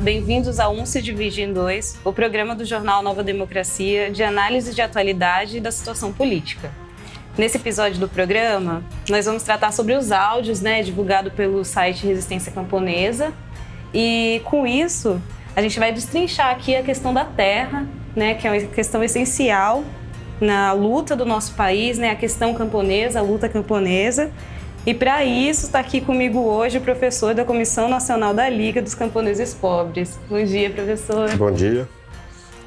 bem-vindos ao 1 se divide em 2, o programa do jornal Nova Democracia de análise de atualidade da situação política. Nesse episódio do programa, nós vamos tratar sobre os áudios, né, divulgado pelo site Resistência Camponesa, e com isso a gente vai destrinchar aqui a questão da terra, né, que é uma questão essencial na luta do nosso país, né, a questão camponesa, a luta camponesa. E para isso está aqui comigo hoje o professor da Comissão Nacional da Liga dos Camponeses Pobres. Bom dia, professor. Bom dia.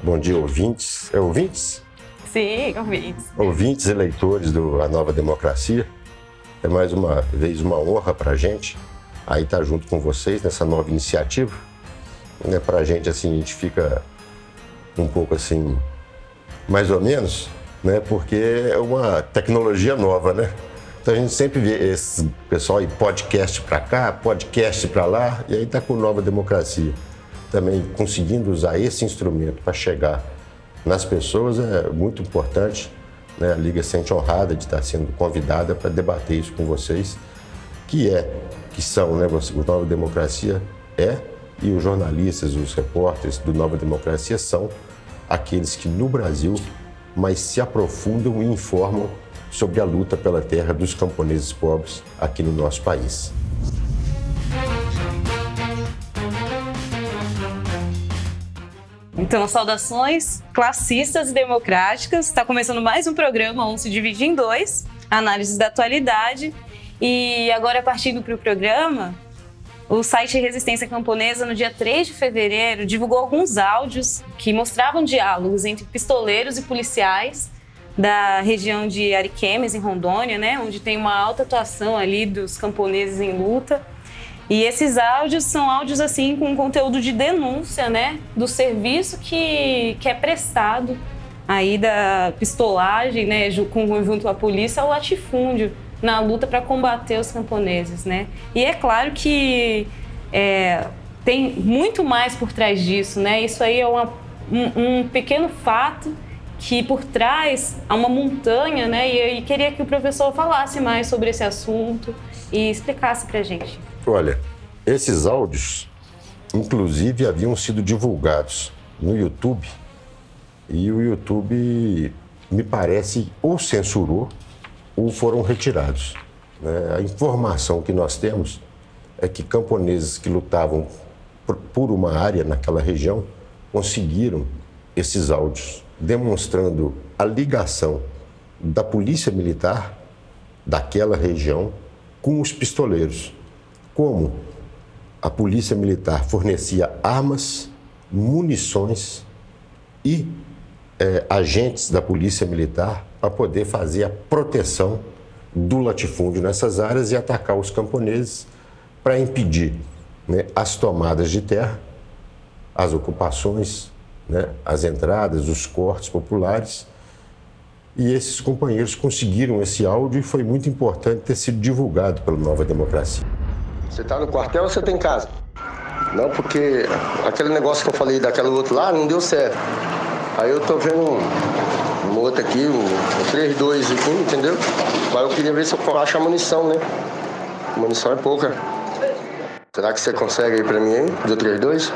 Bom dia, ouvintes. É ouvintes? Sim, ouvintes. Ouvintes e leitores do A Nova Democracia. É mais uma vez uma honra para a gente aí estar junto com vocês nessa nova iniciativa. Né, para a gente, assim, a gente fica um pouco assim, mais ou menos, né, porque é uma tecnologia nova, né? Então a gente sempre vê esse pessoal aí podcast para cá, podcast para lá, e aí está com Nova Democracia. Também conseguindo usar esse instrumento para chegar nas pessoas é muito importante. Né? A Liga sente honrada de estar sendo convidada para debater isso com vocês, que é, que são, né? O Nova Democracia é, e os jornalistas, os repórteres do Nova Democracia são aqueles que no Brasil mais se aprofundam e informam sobre a luta pela terra dos camponeses pobres aqui no nosso país. Então, saudações classistas e democráticas. Está começando mais um programa, um se divide em dois, análises da atualidade. E agora, partindo para o programa, o site Resistência Camponesa, no dia 3 de fevereiro, divulgou alguns áudios que mostravam diálogos entre pistoleiros e policiais da região de Ariquemes, em Rondônia, né, onde tem uma alta atuação ali dos camponeses em luta. E esses áudios são áudios assim com conteúdo de denúncia, né, do serviço que, que é prestado aí da pistolagem, né, junto à polícia ao latifúndio na luta para combater os camponeses, né. E é claro que é, tem muito mais por trás disso, né. Isso aí é uma, um, um pequeno fato que por trás há uma montanha, né? E queria que o professor falasse mais sobre esse assunto e explicasse para a gente. Olha, esses áudios, inclusive, haviam sido divulgados no YouTube e o YouTube, me parece, ou censurou ou foram retirados. Né? A informação que nós temos é que camponeses que lutavam por uma área naquela região conseguiram esses áudios demonstrando a ligação da polícia militar daquela região com os pistoleiros. Como a polícia militar fornecia armas, munições e é, agentes da polícia militar para poder fazer a proteção do latifúndio nessas áreas e atacar os camponeses para impedir né, as tomadas de terra, as ocupações né, as entradas, os cortes populares. E esses companheiros conseguiram esse áudio e foi muito importante ter sido divulgado pela Nova Democracia. Você está no quartel ou você tem tá casa? Não, porque aquele negócio que eu falei daquela outra lá não deu certo. Aí eu tô vendo um, um outro aqui, um, um 3-2 aqui, entendeu? Mas eu queria ver se eu acho a munição, né? A munição é pouca. Será que você consegue aí pra mim, hein? Do 3-2?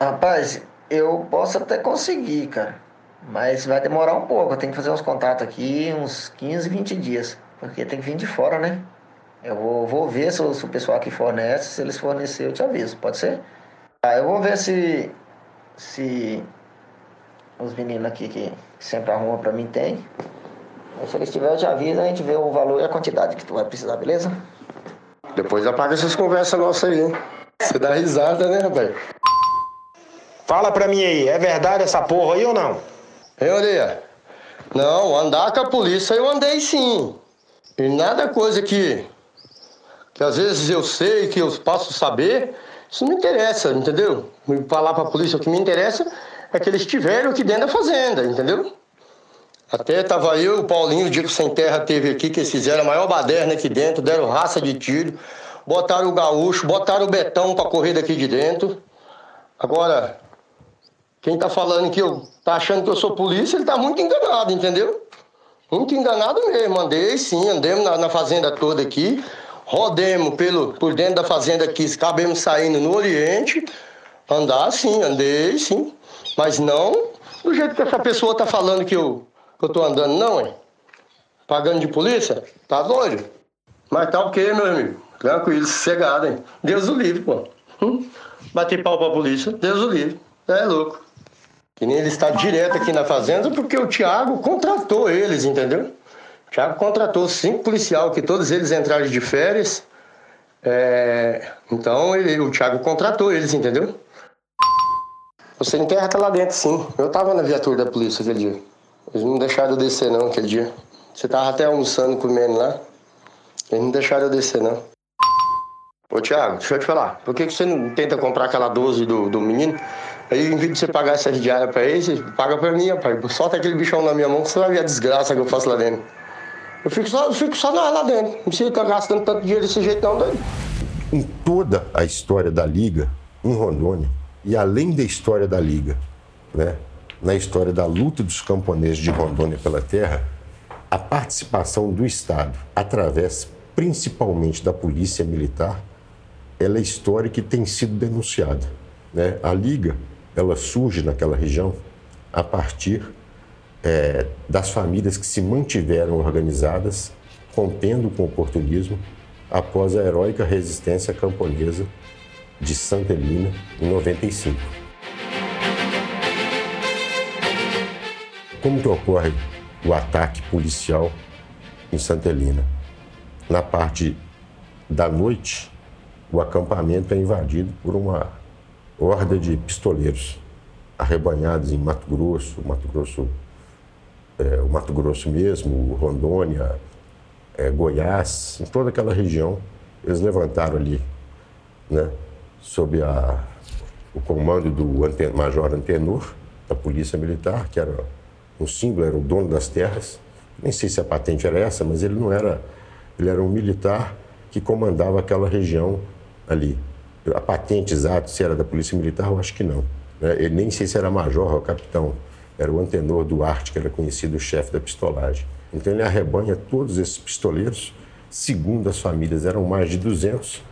Rapaz, eu posso até conseguir, cara. Mas vai demorar um pouco. Eu tenho que fazer uns contatos aqui, uns 15, 20 dias. Porque tem que vir de fora, né? Eu vou, vou ver se o, se o pessoal aqui fornece. Se eles fornecerem, eu te aviso. Pode ser? Ah, eu vou ver se. Se. Os meninos aqui que sempre arrumam pra mim tem. Aí, se eles tiverem, eu te aviso, a gente vê o valor e a quantidade que tu vai precisar, beleza? Depois apaga essas conversas nossas aí, hein? Você dá risada, né, rapaz? Fala pra mim aí, é verdade essa porra aí ou não? Hein, Orelha? Não, andar com a polícia eu andei sim. E nada coisa que, que às vezes eu sei, que eu posso saber, isso não interessa, entendeu? Falar pra polícia o que me interessa é que eles estiveram aqui dentro da fazenda, entendeu? Até tava eu, o Paulinho, o Dico Sem Terra teve aqui, que eles fizeram a maior baderna aqui dentro, deram raça de tiro, botaram o gaúcho, botaram o betão pra correr daqui de dentro. Agora, quem tá falando que eu tá achando que eu sou polícia, ele tá muito enganado, entendeu? Muito enganado mesmo. Andei sim, andemos na, na fazenda toda aqui, rodemos pelo, por dentro da fazenda aqui, acabemos saindo no Oriente. Andar sim, andei sim. Mas não do jeito que essa pessoa tá falando que eu, que eu tô andando, não, hein? Pagando de polícia? Tá doido? Mas tá ok, meu amigo. Tranquilo, sossegado, hein? Deus o livre, pô. Hum? Bater pau pra polícia, Deus o livre. É louco. Que nem ele está direto aqui na fazenda porque o Thiago contratou eles, entendeu? O Thiago contratou cinco policial que todos eles entraram de férias. É, Então ele, o Thiago contratou eles, entendeu? Você enterra tá lá dentro, sim. Eu tava na viatura da polícia aquele dia. Eles não deixaram eu descer não aquele dia. Você tava até almoçando, comendo lá. Eles não deixaram eu descer não. Ô Thiago, deixa eu te falar. Por que, que você não tenta comprar aquela 12 do, do menino? Aí, em vez de você pagar essa diária pra ele, paga pra mim, rapaz. Solta aquele bichão na minha mão que você vai ver a desgraça que eu faço lá dentro. Eu fico só, eu fico só lá, dentro. Não ficar gastando tanto dinheiro desse jeito não, doido. em toda a história da Liga em Rondônia, e além da história da Liga, né, na história da luta dos camponeses de Rondônia pela terra, a participação do Estado, através principalmente da Polícia Militar, ela é histórica e tem sido denunciada. Né? A Liga ela surge naquela região a partir eh, das famílias que se mantiveram organizadas, rompendo com o oportunismo, após a heróica resistência camponesa de Santa Helena em 95. Como que ocorre o ataque policial em Santa Helena? Na parte da noite, o acampamento é invadido por uma horda de pistoleiros arrebanhados em Mato Grosso, Mato Grosso, é, o Mato Grosso mesmo, Rondônia, é, Goiás, em toda aquela região, eles levantaram ali, né, sob a, o comando do Major Antenor, da Polícia Militar, que era um símbolo, era o dono das terras. Nem sei se a patente era essa, mas ele não era, ele era um militar que comandava aquela região ali. A patente exata, se era da Polícia Militar, eu acho que não. né? Ele nem sei se era major ou capitão. Era o Antenor Duarte, que era conhecido chefe da pistolagem. Então ele arrebanha todos esses pistoleiros, segundo as famílias, eram mais de 200,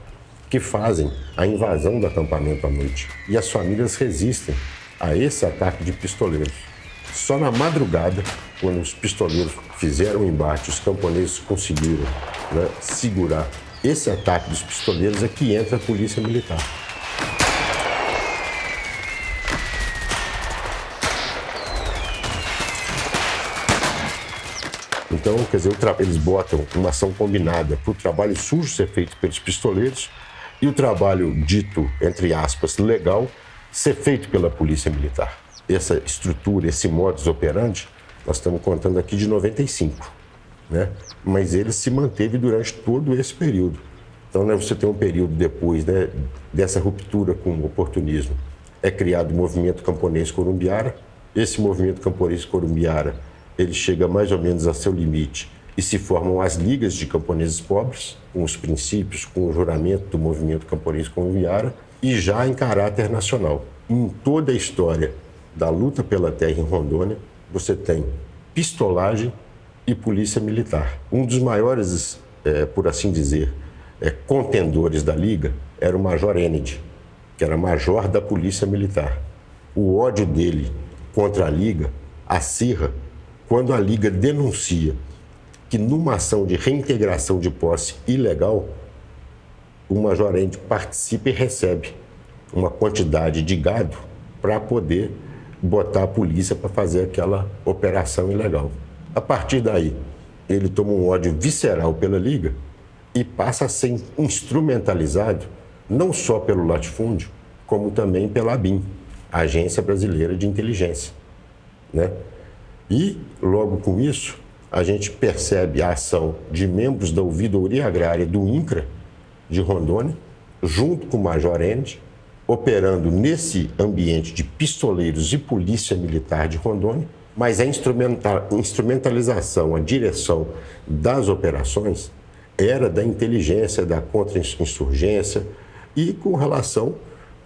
que fazem a invasão do acampamento à noite. E as famílias resistem a esse ataque de pistoleiros. Só na madrugada, quando os pistoleiros fizeram o embate, os camponeses conseguiram né, segurar esse ataque dos pistoleiros, é que entra a polícia militar. Então, quer dizer, eles botam uma ação combinada para o trabalho sujo ser feito pelos pistoleiros e o trabalho dito, entre aspas, legal, ser feito pela Polícia Militar. Essa estrutura, esse modus operandi, nós estamos contando aqui de 95, né? Mas ele se manteve durante todo esse período. Então, né, você tem um período depois né, dessa ruptura com o oportunismo. É criado o movimento camponês corumbiara. Esse movimento camponês corumbiara, ele chega mais ou menos a seu limite e se formam as ligas de camponeses pobres, com os princípios, com o juramento do movimento camponês corumbiara, e já em caráter nacional. Em toda a história da luta pela terra em Rondônia, você tem pistolagem e polícia militar. Um dos maiores, eh, por assim dizer, eh, contendores da Liga era o Major Kennedy, que era major da Polícia Militar. O ódio dele contra a Liga acirra quando a Liga denuncia que numa ação de reintegração de posse ilegal, o Major Kennedy participa e recebe uma quantidade de gado para poder botar a polícia para fazer aquela operação ilegal. A partir daí, ele toma um ódio visceral pela Liga e passa a ser instrumentalizado não só pelo latifúndio, como também pela ABIN, Agência Brasileira de Inteligência. Né? E, logo com isso, a gente percebe a ação de membros da ouvidoria agrária do INCRA, de Rondônia, junto com o Major Endes, operando nesse ambiente de pistoleiros e polícia militar de Rondônia, mas a instrumentalização, a direção das operações era da inteligência, da contra-insurgência e com relação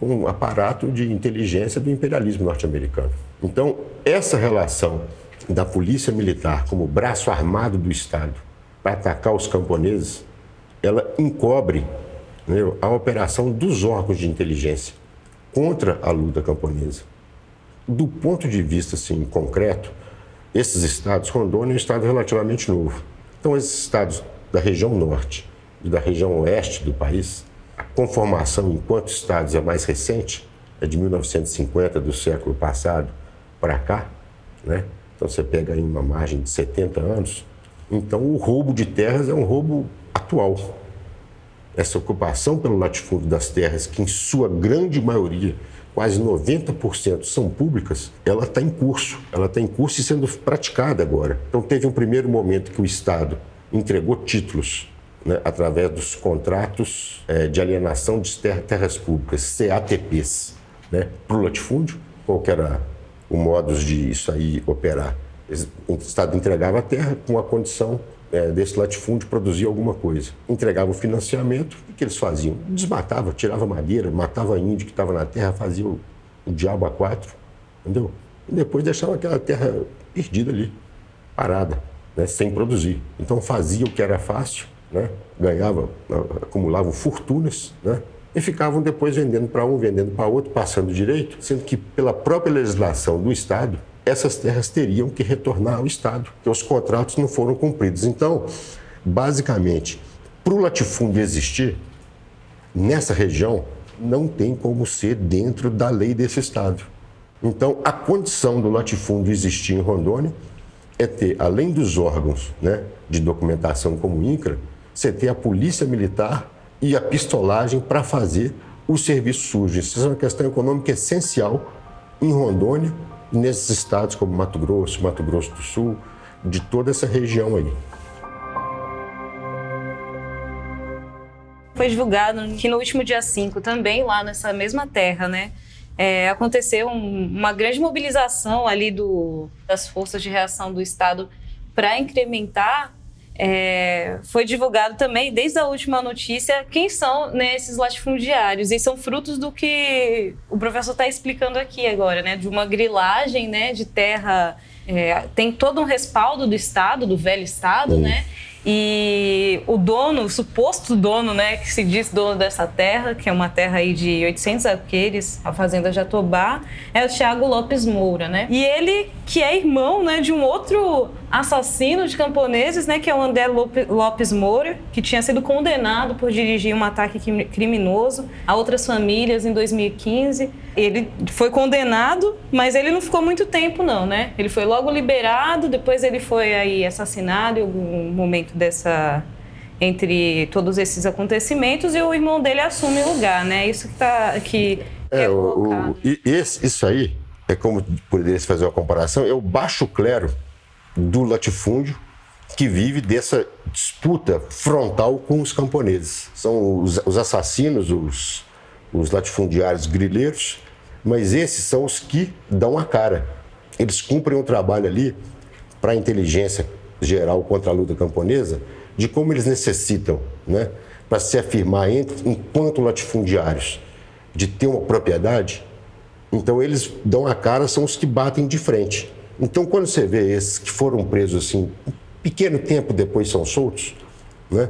com o aparato de inteligência do imperialismo norte-americano. Então, essa relação da polícia militar como braço armado do Estado para atacar os camponeses, ela encobre né, a operação dos órgãos de inteligência contra a luta camponesa. Do ponto de vista assim, concreto, esses estados, Rondônia é um estado relativamente novo. Então, esses estados da região norte e da região oeste do país, a conformação enquanto estados é mais recente, é de 1950, do século passado para cá, né? Então você pega aí uma margem de 70 anos. Então o roubo de terras é um roubo atual. Essa ocupação pelo latifúndio das terras, que em sua grande maioria, quase 90% são públicas, ela está em curso. Ela está em curso e sendo praticada agora. Então teve um primeiro momento que o Estado entregou títulos né, através dos contratos é, de alienação de terras públicas, CATPs, né, para o latifúndio. Qual era o modus de isso aí operar. O Estado entregava a terra com a condição é, desse latifúndio produzir alguma coisa. Entregava o financiamento, o que eles faziam? Desmatava, tirava madeira, matava índio que estava na terra, fazia o, o diabo a quatro, entendeu? E depois deixava aquela terra perdida ali, parada, né, sem produzir. Então fazia o que era fácil, né, ganhava, acumulavam fortunas, né, e ficavam depois vendendo para um, vendendo para outro, passando direito, sendo que pela própria legislação do Estado, essas terras teriam que retornar ao Estado, porque os contratos não foram cumpridos. Então, basicamente, para o latifúndio existir, nessa região, não tem como ser dentro da lei desse Estado. Então, a condição do latifúndio existir em Rondônia é ter, além dos órgãos né, de documentação como o INCRA, você ter a polícia militar e a pistolagem para fazer o serviço sujo. Isso é uma questão econômica essencial em Rondônia nesses estados como Mato Grosso, Mato Grosso do Sul, de toda essa região aí. Foi divulgado que no último dia 5, também lá nessa mesma terra, né? É, aconteceu um, uma grande mobilização ali do, das forças de reação do Estado para incrementar é, foi divulgado também, desde a última notícia, quem são né, esses latifundiários. E são frutos do que o professor está explicando aqui agora, né? De uma grilagem né, de terra. É, tem todo um respaldo do Estado, do velho Estado, né? E o dono, o suposto dono, né, que se diz dono dessa terra, que é uma terra aí de 800 alqueires, a fazenda Jatobá, é o Thiago Lopes Moura, né? E ele que é irmão, né, de um outro assassino de camponeses, né, que é o André Lopes Moura, que tinha sido condenado por dirigir um ataque criminoso a outras famílias em 2015. Ele foi condenado, mas ele não ficou muito tempo não, né? Ele foi logo liberado, depois ele foi aí assassinado em algum momento dessa entre todos esses acontecimentos e o irmão dele assume o lugar, né? Isso que tá que é, é o, o, esse, isso aí é como poderia se fazer uma comparação, é o baixo clero do latifúndio que vive dessa disputa frontal com os camponeses. São os, os assassinos, os, os latifundiários grileiros, mas esses são os que dão a cara. Eles cumprem um trabalho ali para a inteligência geral contra a luta camponesa de como eles necessitam, né, para se afirmar entre, enquanto latifundiários, de ter uma propriedade. Então eles dão a cara, são os que batem de frente. Então, quando você vê esses que foram presos assim, um pequeno tempo depois são soltos, né?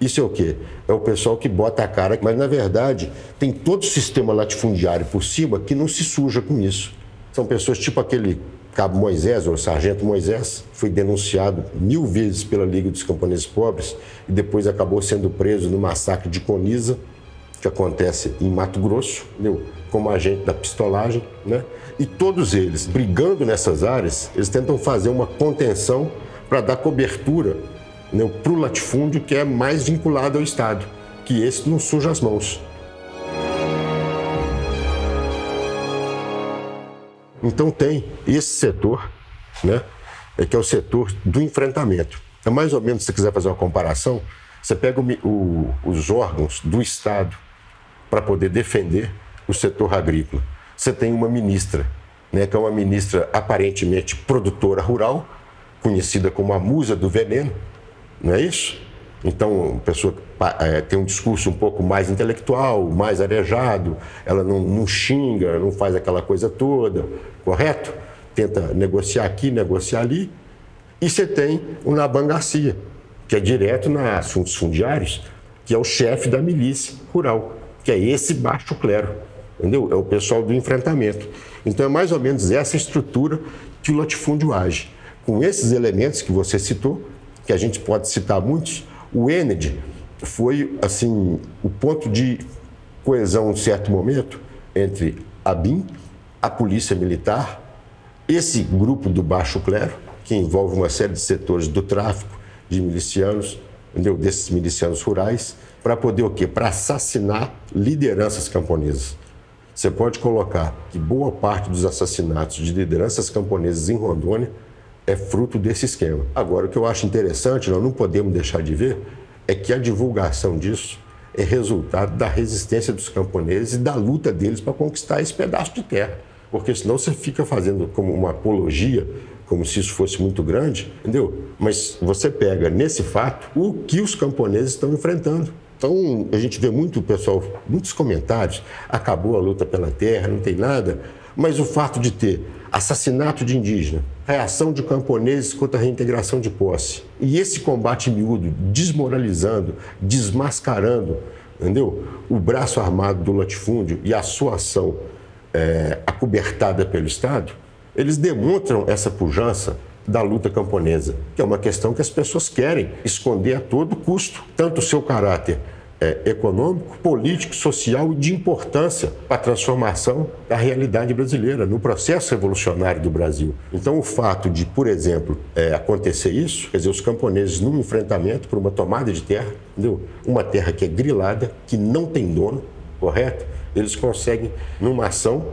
Isso é o quê? É o pessoal que bota a cara, mas na verdade tem todo o sistema latifundiário por cima que não se suja com isso. São pessoas tipo aquele cabo Moisés, ou sargento Moisés, foi denunciado mil vezes pela Liga dos Camponeses Pobres e depois acabou sendo preso no massacre de Coniza, que acontece em Mato Grosso, entendeu? como agente da pistolagem, né? E todos eles, brigando nessas áreas, eles tentam fazer uma contenção para dar cobertura né, para o latifúndio que é mais vinculado ao Estado, que esse não suja as mãos. Então tem esse setor, né, é que é o setor do enfrentamento. É mais ou menos, se você quiser fazer uma comparação, você pega o, o, os órgãos do Estado para poder defender o setor agrícola. Você tem uma ministra, né, que é uma ministra aparentemente produtora rural, conhecida como a musa do veneno, não é isso? Então, a pessoa é, tem um discurso um pouco mais intelectual, mais arejado, ela não, não xinga, não faz aquela coisa toda, correto? Tenta negociar aqui, negociar ali. E você tem o Naban Garcia, que é direto na assuntos fundiários, que é o chefe da milícia rural, que é esse baixo clero, entendeu? É o pessoal do enfrentamento. Então, é mais ou menos essa estrutura que o latifúndio age com esses elementos que você citou, que a gente pode citar muitos, o Ened foi assim o ponto de coesão em certo momento entre a BIM, a Polícia Militar, esse grupo do baixo clero, que envolve uma série de setores do tráfico de milicianos, entendeu? desses milicianos rurais, para poder o quê? Para assassinar lideranças camponesas. Você pode colocar que boa parte dos assassinatos de lideranças camponesas em Rondônia é fruto desse esquema. Agora, o que eu acho interessante, nós não podemos deixar de ver, é que a divulgação disso é resultado da resistência dos camponeses e da luta deles para conquistar esse pedaço de terra. Porque senão você fica fazendo como uma apologia, como se isso fosse muito grande, entendeu? Mas você pega nesse fato o que os camponeses estão enfrentando. Então, a gente vê muito pessoal, muitos comentários, acabou a luta pela terra, não tem nada, mas o fato de ter assassinato de indígena, reação de camponeses contra a reintegração de posse. E esse combate miúdo, desmoralizando, desmascarando, entendeu? O braço armado do latifúndio e a sua ação é, acobertada pelo Estado, eles demonstram essa pujança da luta camponesa, que é uma questão que as pessoas querem esconder a todo custo, tanto o seu caráter é, econômico, político, social e de importância para a transformação da realidade brasileira, no processo revolucionário do Brasil. Então, o fato de, por exemplo, é, acontecer isso, quer dizer, os camponeses num enfrentamento por uma tomada de terra, entendeu? uma terra que é grilada, que não tem dono, correto? Eles conseguem, numa ação,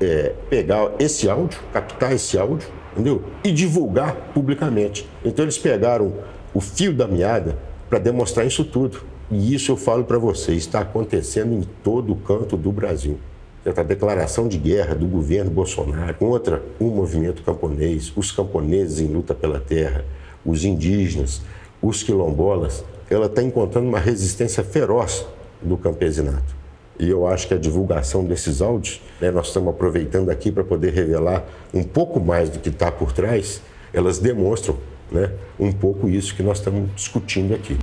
é, pegar esse áudio, captar esse áudio, entendeu? E divulgar publicamente. Então, eles pegaram o fio da meada para demonstrar isso tudo. E isso eu falo para vocês, está acontecendo em todo o canto do Brasil. A declaração de guerra do governo Bolsonaro contra o movimento camponês, os camponeses em luta pela terra, os indígenas, os quilombolas, ela está encontrando uma resistência feroz do campesinato. E eu acho que a divulgação desses áudios, né, nós estamos aproveitando aqui para poder revelar um pouco mais do que está por trás, elas demonstram né, um pouco isso que nós estamos discutindo aqui.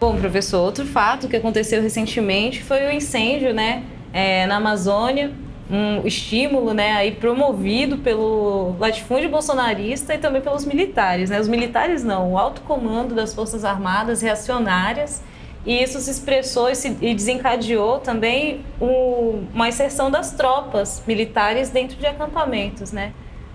Bom, professor, outro fato que aconteceu recentemente foi o incêndio, né, é, na Amazônia, um estímulo, né, aí promovido pelo latifúndio bolsonarista e também pelos militares, né? Os militares não, o alto comando das Forças Armadas reacionárias e isso se expressou e, se, e desencadeou também um, uma inserção das tropas militares dentro de acampamentos, né?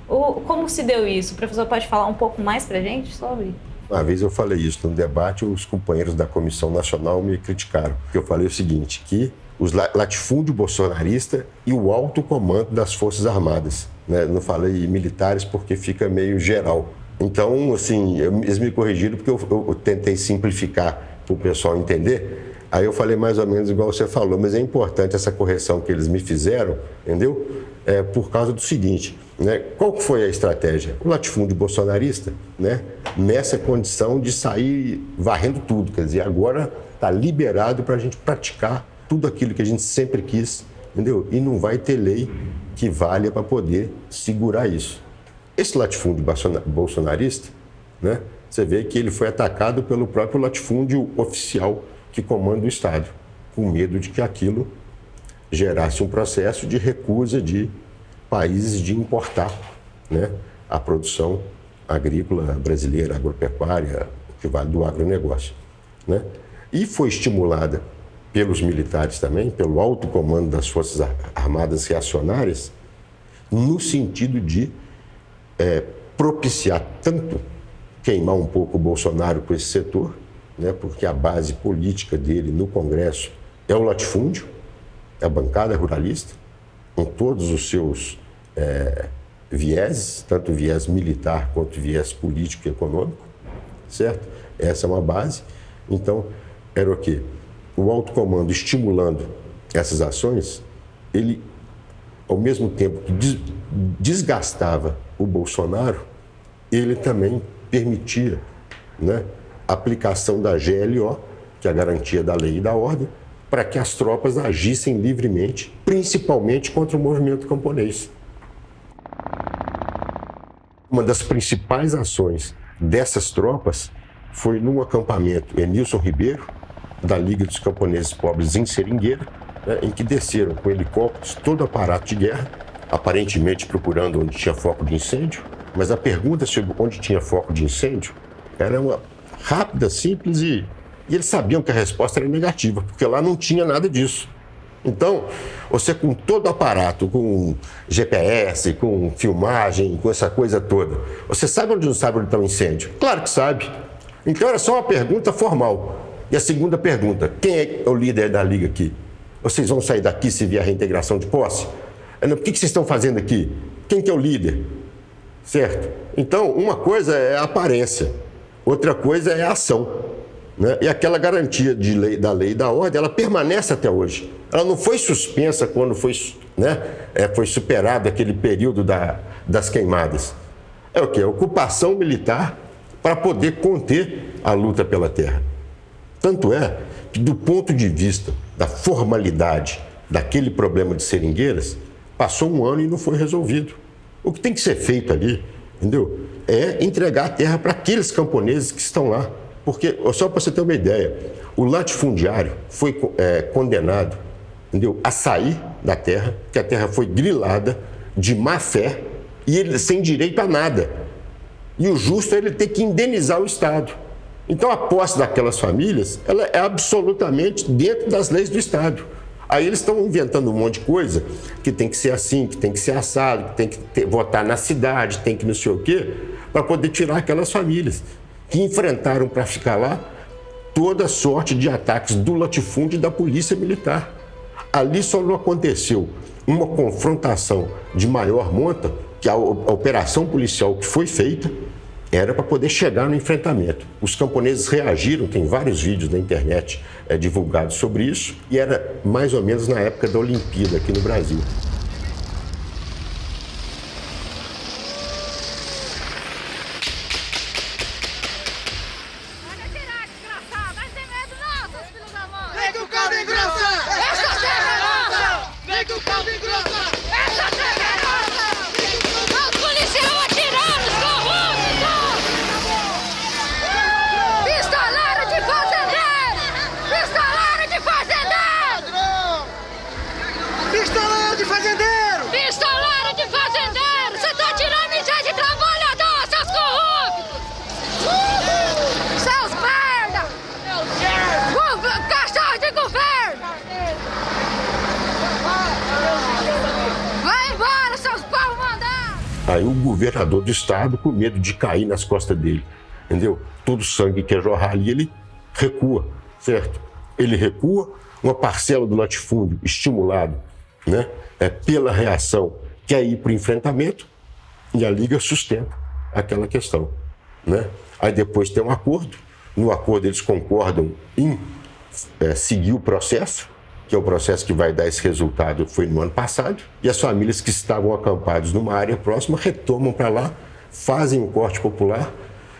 O, como se deu isso? O professor pode falar um pouco mais para gente sobre? Uma vez eu falei isso no debate, os companheiros da Comissão Nacional me criticaram, eu falei o seguinte, que os latifúndio bolsonarista e o alto comando das Forças Armadas. Né? Não falei militares porque fica meio geral. Então, assim, eles me corrigiram porque eu, eu, eu tentei simplificar para o pessoal entender. Aí eu falei mais ou menos igual você falou, mas é importante essa correção que eles me fizeram, entendeu? É por causa do seguinte, né? Qual foi a estratégia? O latifúndio bolsonarista, né? nessa condição de sair varrendo tudo. Quer dizer, agora está liberado para a gente praticar tudo aquilo que a gente sempre quis, entendeu? E não vai ter lei que valha para poder segurar isso. Esse latifúndio bolsonarista, né? Você vê que ele foi atacado pelo próprio latifúndio oficial que comanda o Estado, com medo de que aquilo gerasse um processo de recusa de países de importar né, a produção agrícola brasileira, agropecuária, que vale do agronegócio. Né? E foi estimulada pelos militares também, pelo alto comando das Forças Armadas Reacionárias, no sentido de é, propiciar tanto queimar um pouco o Bolsonaro com esse setor, né, porque a base política dele no Congresso é o latifúndio, é a bancada ruralista, com todos os seus é, vieses, tanto viés militar quanto viés político e econômico, certo? Essa é uma base. Então, era o quê? O alto comando estimulando essas ações, ele, ao mesmo tempo que desgastava o Bolsonaro, ele também permitia né, aplicação da GLO, que é a garantia da lei e da ordem, para que as tropas agissem livremente, principalmente contra o movimento camponês. Uma das principais ações dessas tropas foi num acampamento Enilson Ribeiro, da Liga dos Camponeses Pobres em Seringueira, né, em que desceram com helicópteros todo aparato de guerra, aparentemente procurando onde tinha foco de incêndio, mas a pergunta sobre onde tinha foco de incêndio era uma rápida, simples e, e eles sabiam que a resposta era negativa, porque lá não tinha nada disso. Então, você com todo o aparato, com GPS, com filmagem, com essa coisa toda, você sabe onde não sabe onde está o incêndio? Claro que sabe. Então era só uma pergunta formal. E a segunda pergunta: quem é o líder da liga aqui? Vocês vão sair daqui se vier a reintegração de posse? É, o que vocês estão fazendo aqui? Quem que é o líder? Certo? Então, uma coisa é a aparência, outra coisa é a ação. Né? E aquela garantia de lei, da lei e da ordem, ela permanece até hoje. Ela não foi suspensa quando foi, né, é, foi superado aquele período da, das queimadas. É o que? Ocupação militar para poder conter a luta pela terra. Tanto é que, do ponto de vista da formalidade daquele problema de seringueiras, passou um ano e não foi resolvido. O que tem que ser feito ali, entendeu? É entregar a terra para aqueles camponeses que estão lá. Porque, só para você ter uma ideia, o latifundiário foi é, condenado entendeu, a sair da terra, que a terra foi grilada de má fé e ele sem direito a nada. E o justo é ele ter que indenizar o Estado. Então a posse daquelas famílias ela é absolutamente dentro das leis do Estado. Aí eles estão inventando um monte de coisa que tem que ser assim, que tem que ser assado, que tem que ter, votar na cidade, tem que não sei o quê, para poder tirar aquelas famílias que enfrentaram para ficar lá toda sorte de ataques do latifúndio e da polícia militar. Ali só não aconteceu uma confrontação de maior monta que a, operação policial que foi feita era para poder chegar no enfrentamento. Os camponeses reagiram, tem vários vídeos na internet é, divulgados sobre isso, e era mais ou menos na época da Olimpíada aqui no Brasil. Aí o governador do estado, com medo de cair nas costas dele, entendeu? Todo o sangue que é jorrar ali, ele recua, certo? Ele recua, uma parcela do latifúndio estimulado né, é, pela reação quer ir para o enfrentamento e a Liga sustenta aquela questão. Né? Aí depois tem um acordo, no acordo eles concordam em é, seguir o processo, que é o processo que vai dar esse resultado, foi no ano passado, e as famílias que estavam acampadas numa área próxima retomam para lá, fazem o um corte popular,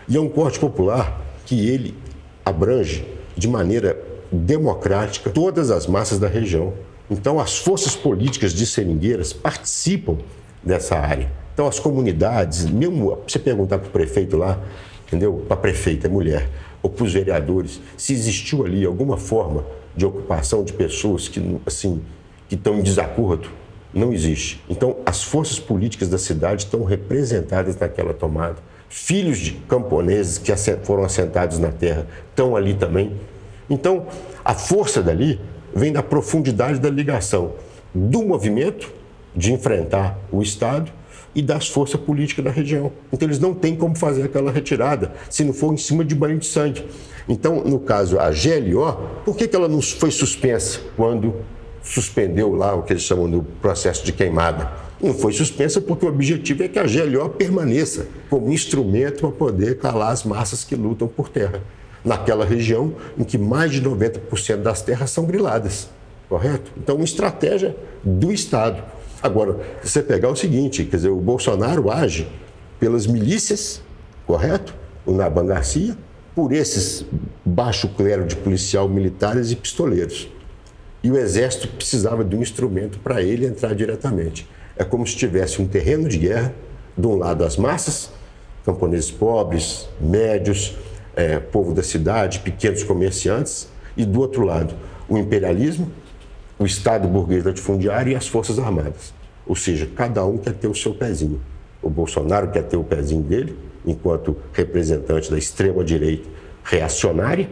e é um corte popular que ele abrange de maneira democrática todas as massas da região. Então, as forças políticas de seringueiras participam dessa área. Então, as comunidades, mesmo você perguntar para o prefeito lá, entendeu? Para a prefeita, mulher, ou para os vereadores, se existiu ali alguma forma de ocupação de pessoas que, assim, que estão em desacordo. Não existe. Então, as forças políticas da cidade estão representadas naquela tomada. Filhos de camponeses que foram assentados na terra estão ali também. Então, a força dali vem da profundidade da ligação do movimento de enfrentar o Estado e das forças políticas da região. Então eles não têm como fazer aquela retirada se não for em cima de banho de sangue. Então, no caso, a GLO, por que, que ela não foi suspensa quando suspendeu lá o que eles chamam do processo de queimada? Não foi suspensa porque o objetivo é que a GLO permaneça como instrumento para poder calar as massas que lutam por terra, naquela região em que mais de 90% das terras são griladas, correto? Então, uma estratégia do Estado. Agora, você pegar o seguinte, quer dizer, o Bolsonaro age pelas milícias, correto? O Naban Garcia, por esses baixo clero de policial, militares e pistoleiros. E o exército precisava de um instrumento para ele entrar diretamente. É como se tivesse um terreno de guerra, de um lado as massas, camponeses pobres, médios, é, povo da cidade, pequenos comerciantes, e do outro lado o imperialismo, o Estado burguês latifundiário e as Forças Armadas. Ou seja, cada um quer ter o seu pezinho. O Bolsonaro quer ter o pezinho dele, enquanto representante da extrema-direita reacionária,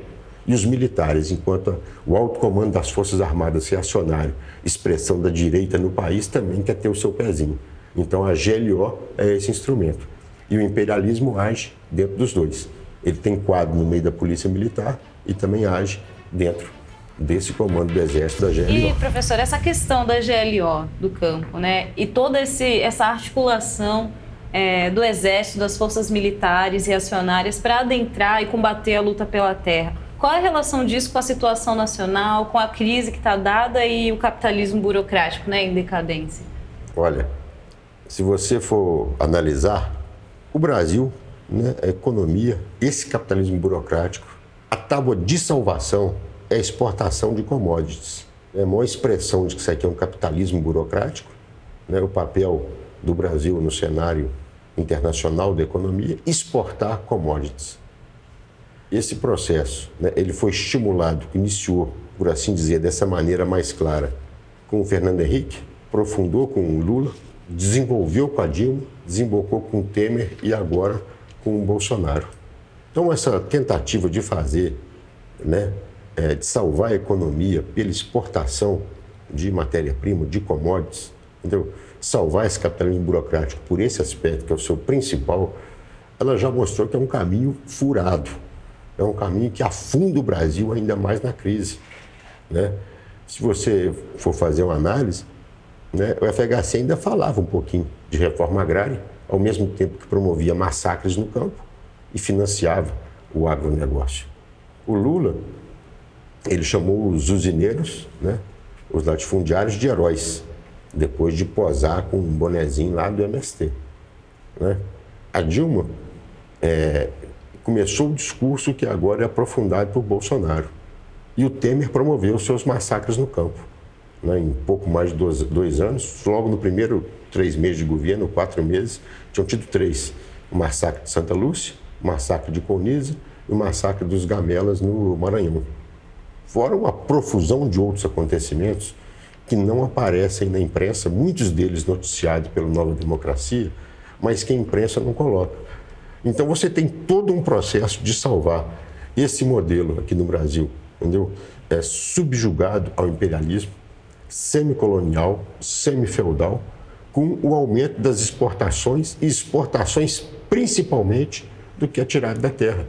e os militares, enquanto o alto comando das Forças Armadas reacionário, expressão da direita no país, também quer ter o seu pezinho. Então a GLO é esse instrumento. E o imperialismo age dentro dos dois. Ele tem quadro no meio da polícia militar e também age dentro desse comando do Exército da GLO. E, professor, essa questão da GLO do campo, né? E toda esse, essa articulação é, do Exército, das forças militares reacionárias para adentrar e combater a luta pela terra. Qual é a relação disso com a situação nacional, com a crise que está dada e o capitalismo burocrático né, em decadência? Olha, se você for analisar, o Brasil, né, a economia, esse capitalismo burocrático, a tábua de salvação é a exportação de commodities. É a maior expressão de que isso aqui é um capitalismo burocrático, né, o papel do Brasil no cenário internacional da economia, exportar commodities. Esse processo, né, ele foi estimulado, iniciou, por assim dizer, dessa maneira mais clara, com o Fernando Henrique, aprofundou com o Lula, desenvolveu com a Dilma, desembocou com o Temer e agora com o Bolsonaro. Então, essa tentativa de fazer né, é, de salvar a economia pela exportação de matéria-prima, de commodities, entendeu? salvar esse capitalismo burocrático por esse aspecto, que é o seu principal, ela já mostrou que é um caminho furado. É um caminho que afunda o Brasil ainda mais na crise. Né? Se você for fazer uma análise, né, o FHC ainda falava um pouquinho de reforma agrária, ao mesmo tempo que promovia massacres no campo e financiava o agronegócio. O Lula ele chamou os usineiros, né, os latifundiários, de heróis, depois de posar com um bonezinho lá do MST. Né? A Dilma é, começou o discurso que agora é aprofundado por Bolsonaro. E o Temer promoveu seus massacres no campo. Né? Em pouco mais de dois, dois anos, logo no primeiro três meses de governo, quatro meses, tinham tido três. O massacre de Santa Lúcia, o massacre de Coniza e o massacre dos Gamelas no Maranhão fora uma profusão de outros acontecimentos que não aparecem na imprensa, muitos deles noticiados pela Nova Democracia, mas que a imprensa não coloca. Então você tem todo um processo de salvar esse modelo aqui no Brasil, entendeu? É subjugado ao imperialismo, semicolonial, semifeudal, com o aumento das exportações e exportações principalmente do que é tirado da terra.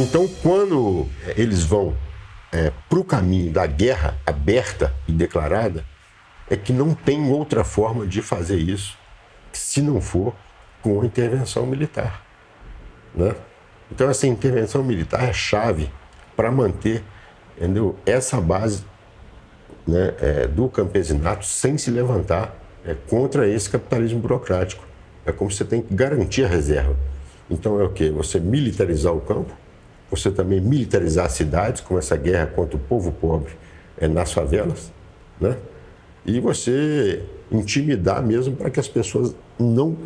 Então, quando eles vão é, para o caminho da guerra aberta e declarada, é que não tem outra forma de fazer isso se não for com a intervenção militar. Né? Então, essa intervenção militar é chave para manter entendeu? essa base né, é, do campesinato sem se levantar é, contra esse capitalismo burocrático. É como você tem que garantir a reserva. Então, é o quê? Você militarizar o campo, você também militarizar cidades, com essa guerra contra o povo pobre é, nas favelas, né? e você intimidar mesmo para que as pessoas não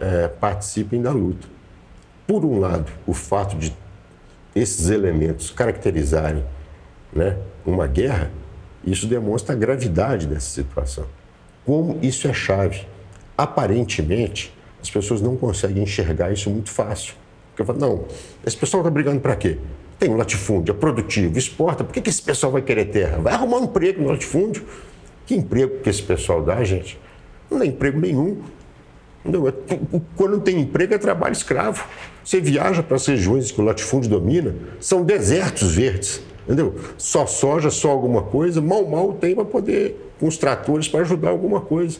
é, participem da luta. Por um lado, o fato de esses elementos caracterizarem né, uma guerra, isso demonstra a gravidade dessa situação. Como isso é chave. Aparentemente, as pessoas não conseguem enxergar isso muito fácil. Porque eu falo, não, esse pessoal está brigando para quê? Tem um latifúndio, é produtivo, exporta, por que, que esse pessoal vai querer terra? Vai arrumar um emprego no latifúndio, Que emprego que esse pessoal dá, gente? Não dá emprego nenhum. Entendeu? É quando não tem emprego é trabalho escravo. Você viaja para as regiões que o latifúndio domina, são desertos verdes. Entendeu? Só soja, só alguma coisa, mal, mal tem para poder, com os tratores, para ajudar alguma coisa.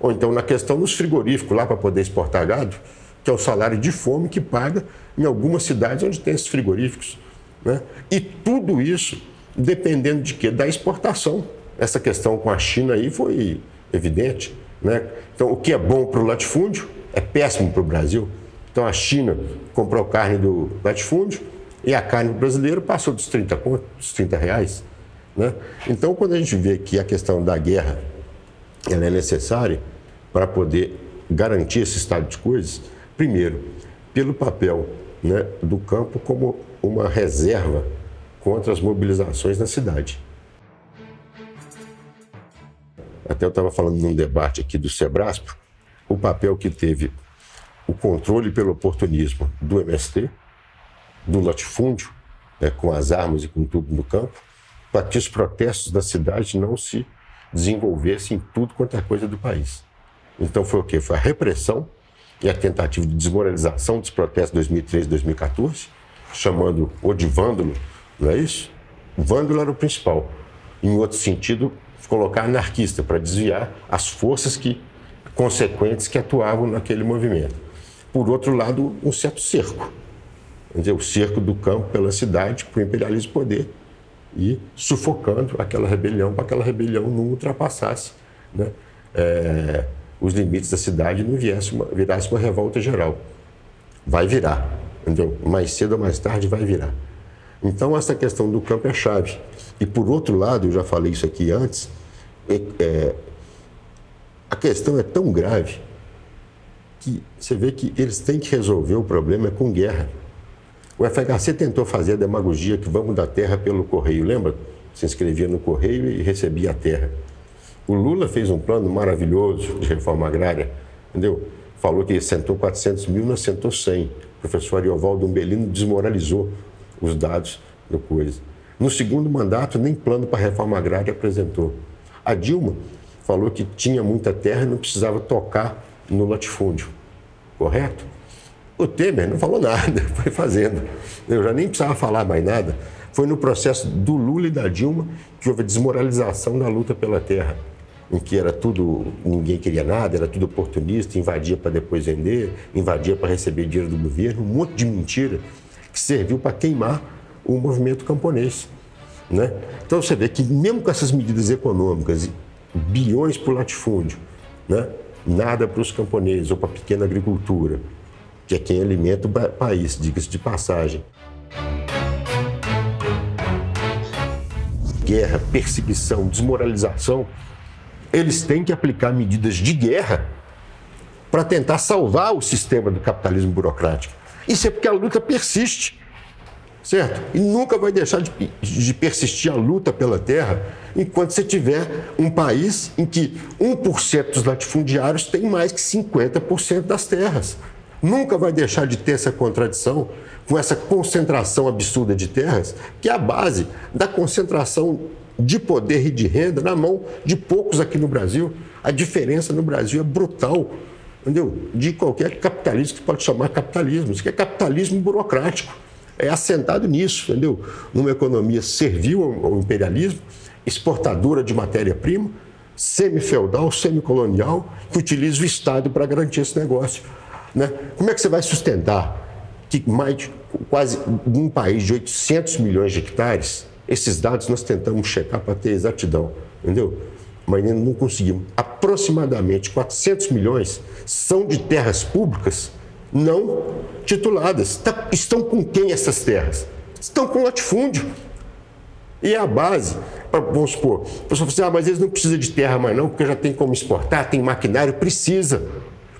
Ou então na questão dos frigoríficos lá para poder exportar gado, que é o salário de fome que paga em algumas cidades onde tem esses frigoríficos. Né? E tudo isso dependendo de quê? Da exportação. Essa questão com a China aí foi evidente. Né? Então, o que é bom para o latifúndio é péssimo para o Brasil. Então, a China comprou carne do latifúndio e a carne brasileira passou dos 30, dos 30 reais. Né? Então, quando a gente vê que a questão da guerra ela é necessária para poder garantir esse estado de coisas, primeiro, pelo papel né, do campo como uma reserva contra as mobilizações na cidade. Até eu estava falando num debate aqui do Sebraspo, o papel que teve o controle pelo oportunismo do MST, do latifúndio, né, com as armas e com tudo no campo, para que os protestos da cidade não se desenvolvessem em tudo quanto é coisa do país. Então foi o quê? Foi a repressão e a tentativa de desmoralização dos protestos de 2013 e 2014, chamando o de vândalo não é isso? O vândalo era o principal. Em outro sentido, colocar anarquista para desviar as forças que consequentes que atuavam naquele movimento. Por outro lado, um certo cerco, dizer, o cerco do campo pela cidade para o imperialismo poder e sufocando aquela rebelião para aquela rebelião não ultrapassasse né, é, os limites da cidade não viesse uma, virasse uma revolta geral. Vai virar, entendeu? Mais cedo ou mais tarde vai virar. Então, essa questão do campo é chave. E, por outro lado, eu já falei isso aqui antes, é, é, a questão é tão grave que você vê que eles têm que resolver o problema com guerra. O FHC tentou fazer a demagogia que vamos dar terra pelo correio, lembra? Se inscrevia no correio e recebia a terra. O Lula fez um plano maravilhoso de reforma agrária, entendeu? Falou que sentou 400 mil, não sentou 100. O professor Ariovaldo Umbelino desmoralizou os dados do coisa. No segundo mandato, nem plano para reforma agrária apresentou. A Dilma falou que tinha muita terra e não precisava tocar no latifúndio. Correto? O Temer não falou nada, foi fazendo. Eu já nem precisava falar mais nada. Foi no processo do Lula e da Dilma que houve a desmoralização da luta pela terra, em que era tudo, ninguém queria nada, era tudo oportunista, invadia para depois vender, invadia para receber dinheiro do governo, um monte de mentira que serviu para queimar o movimento camponês. Né? Então você vê que mesmo com essas medidas econômicas, bilhões para o latifúndio, né? nada para os camponeses ou para a pequena agricultura, que é quem alimenta o país, diga-se de passagem. Guerra, perseguição, desmoralização, eles têm que aplicar medidas de guerra para tentar salvar o sistema do capitalismo burocrático. Isso é porque a luta persiste, certo? E nunca vai deixar de, de persistir a luta pela terra enquanto você tiver um país em que 1% dos latifundiários tem mais que 50% das terras. Nunca vai deixar de ter essa contradição com essa concentração absurda de terras, que é a base da concentração de poder e de renda na mão de poucos aqui no Brasil. A diferença no Brasil é brutal entendeu? De qualquer capitalismo que pode chamar capitalismo, isso que é capitalismo burocrático. É assentado nisso, entendeu? Numa economia servil ao imperialismo, exportadora de matéria-prima, semi-feudal, semi-colonial, que utiliza o Estado para garantir esse negócio. Né? Como é que você vai sustentar que mais quase um país de 800 milhões de hectares, esses dados nós tentamos checar para ter exatidão, entendeu? mas ainda não conseguimos. Aproximadamente 400 milhões são de terras públicas não tituladas. Tá, estão com quem essas terras? Estão com latifúndio. E a base, vamos supor, a pessoa fala assim, ah, mas eles não precisam de terra mais não, porque já tem como exportar, tem maquinário, precisa.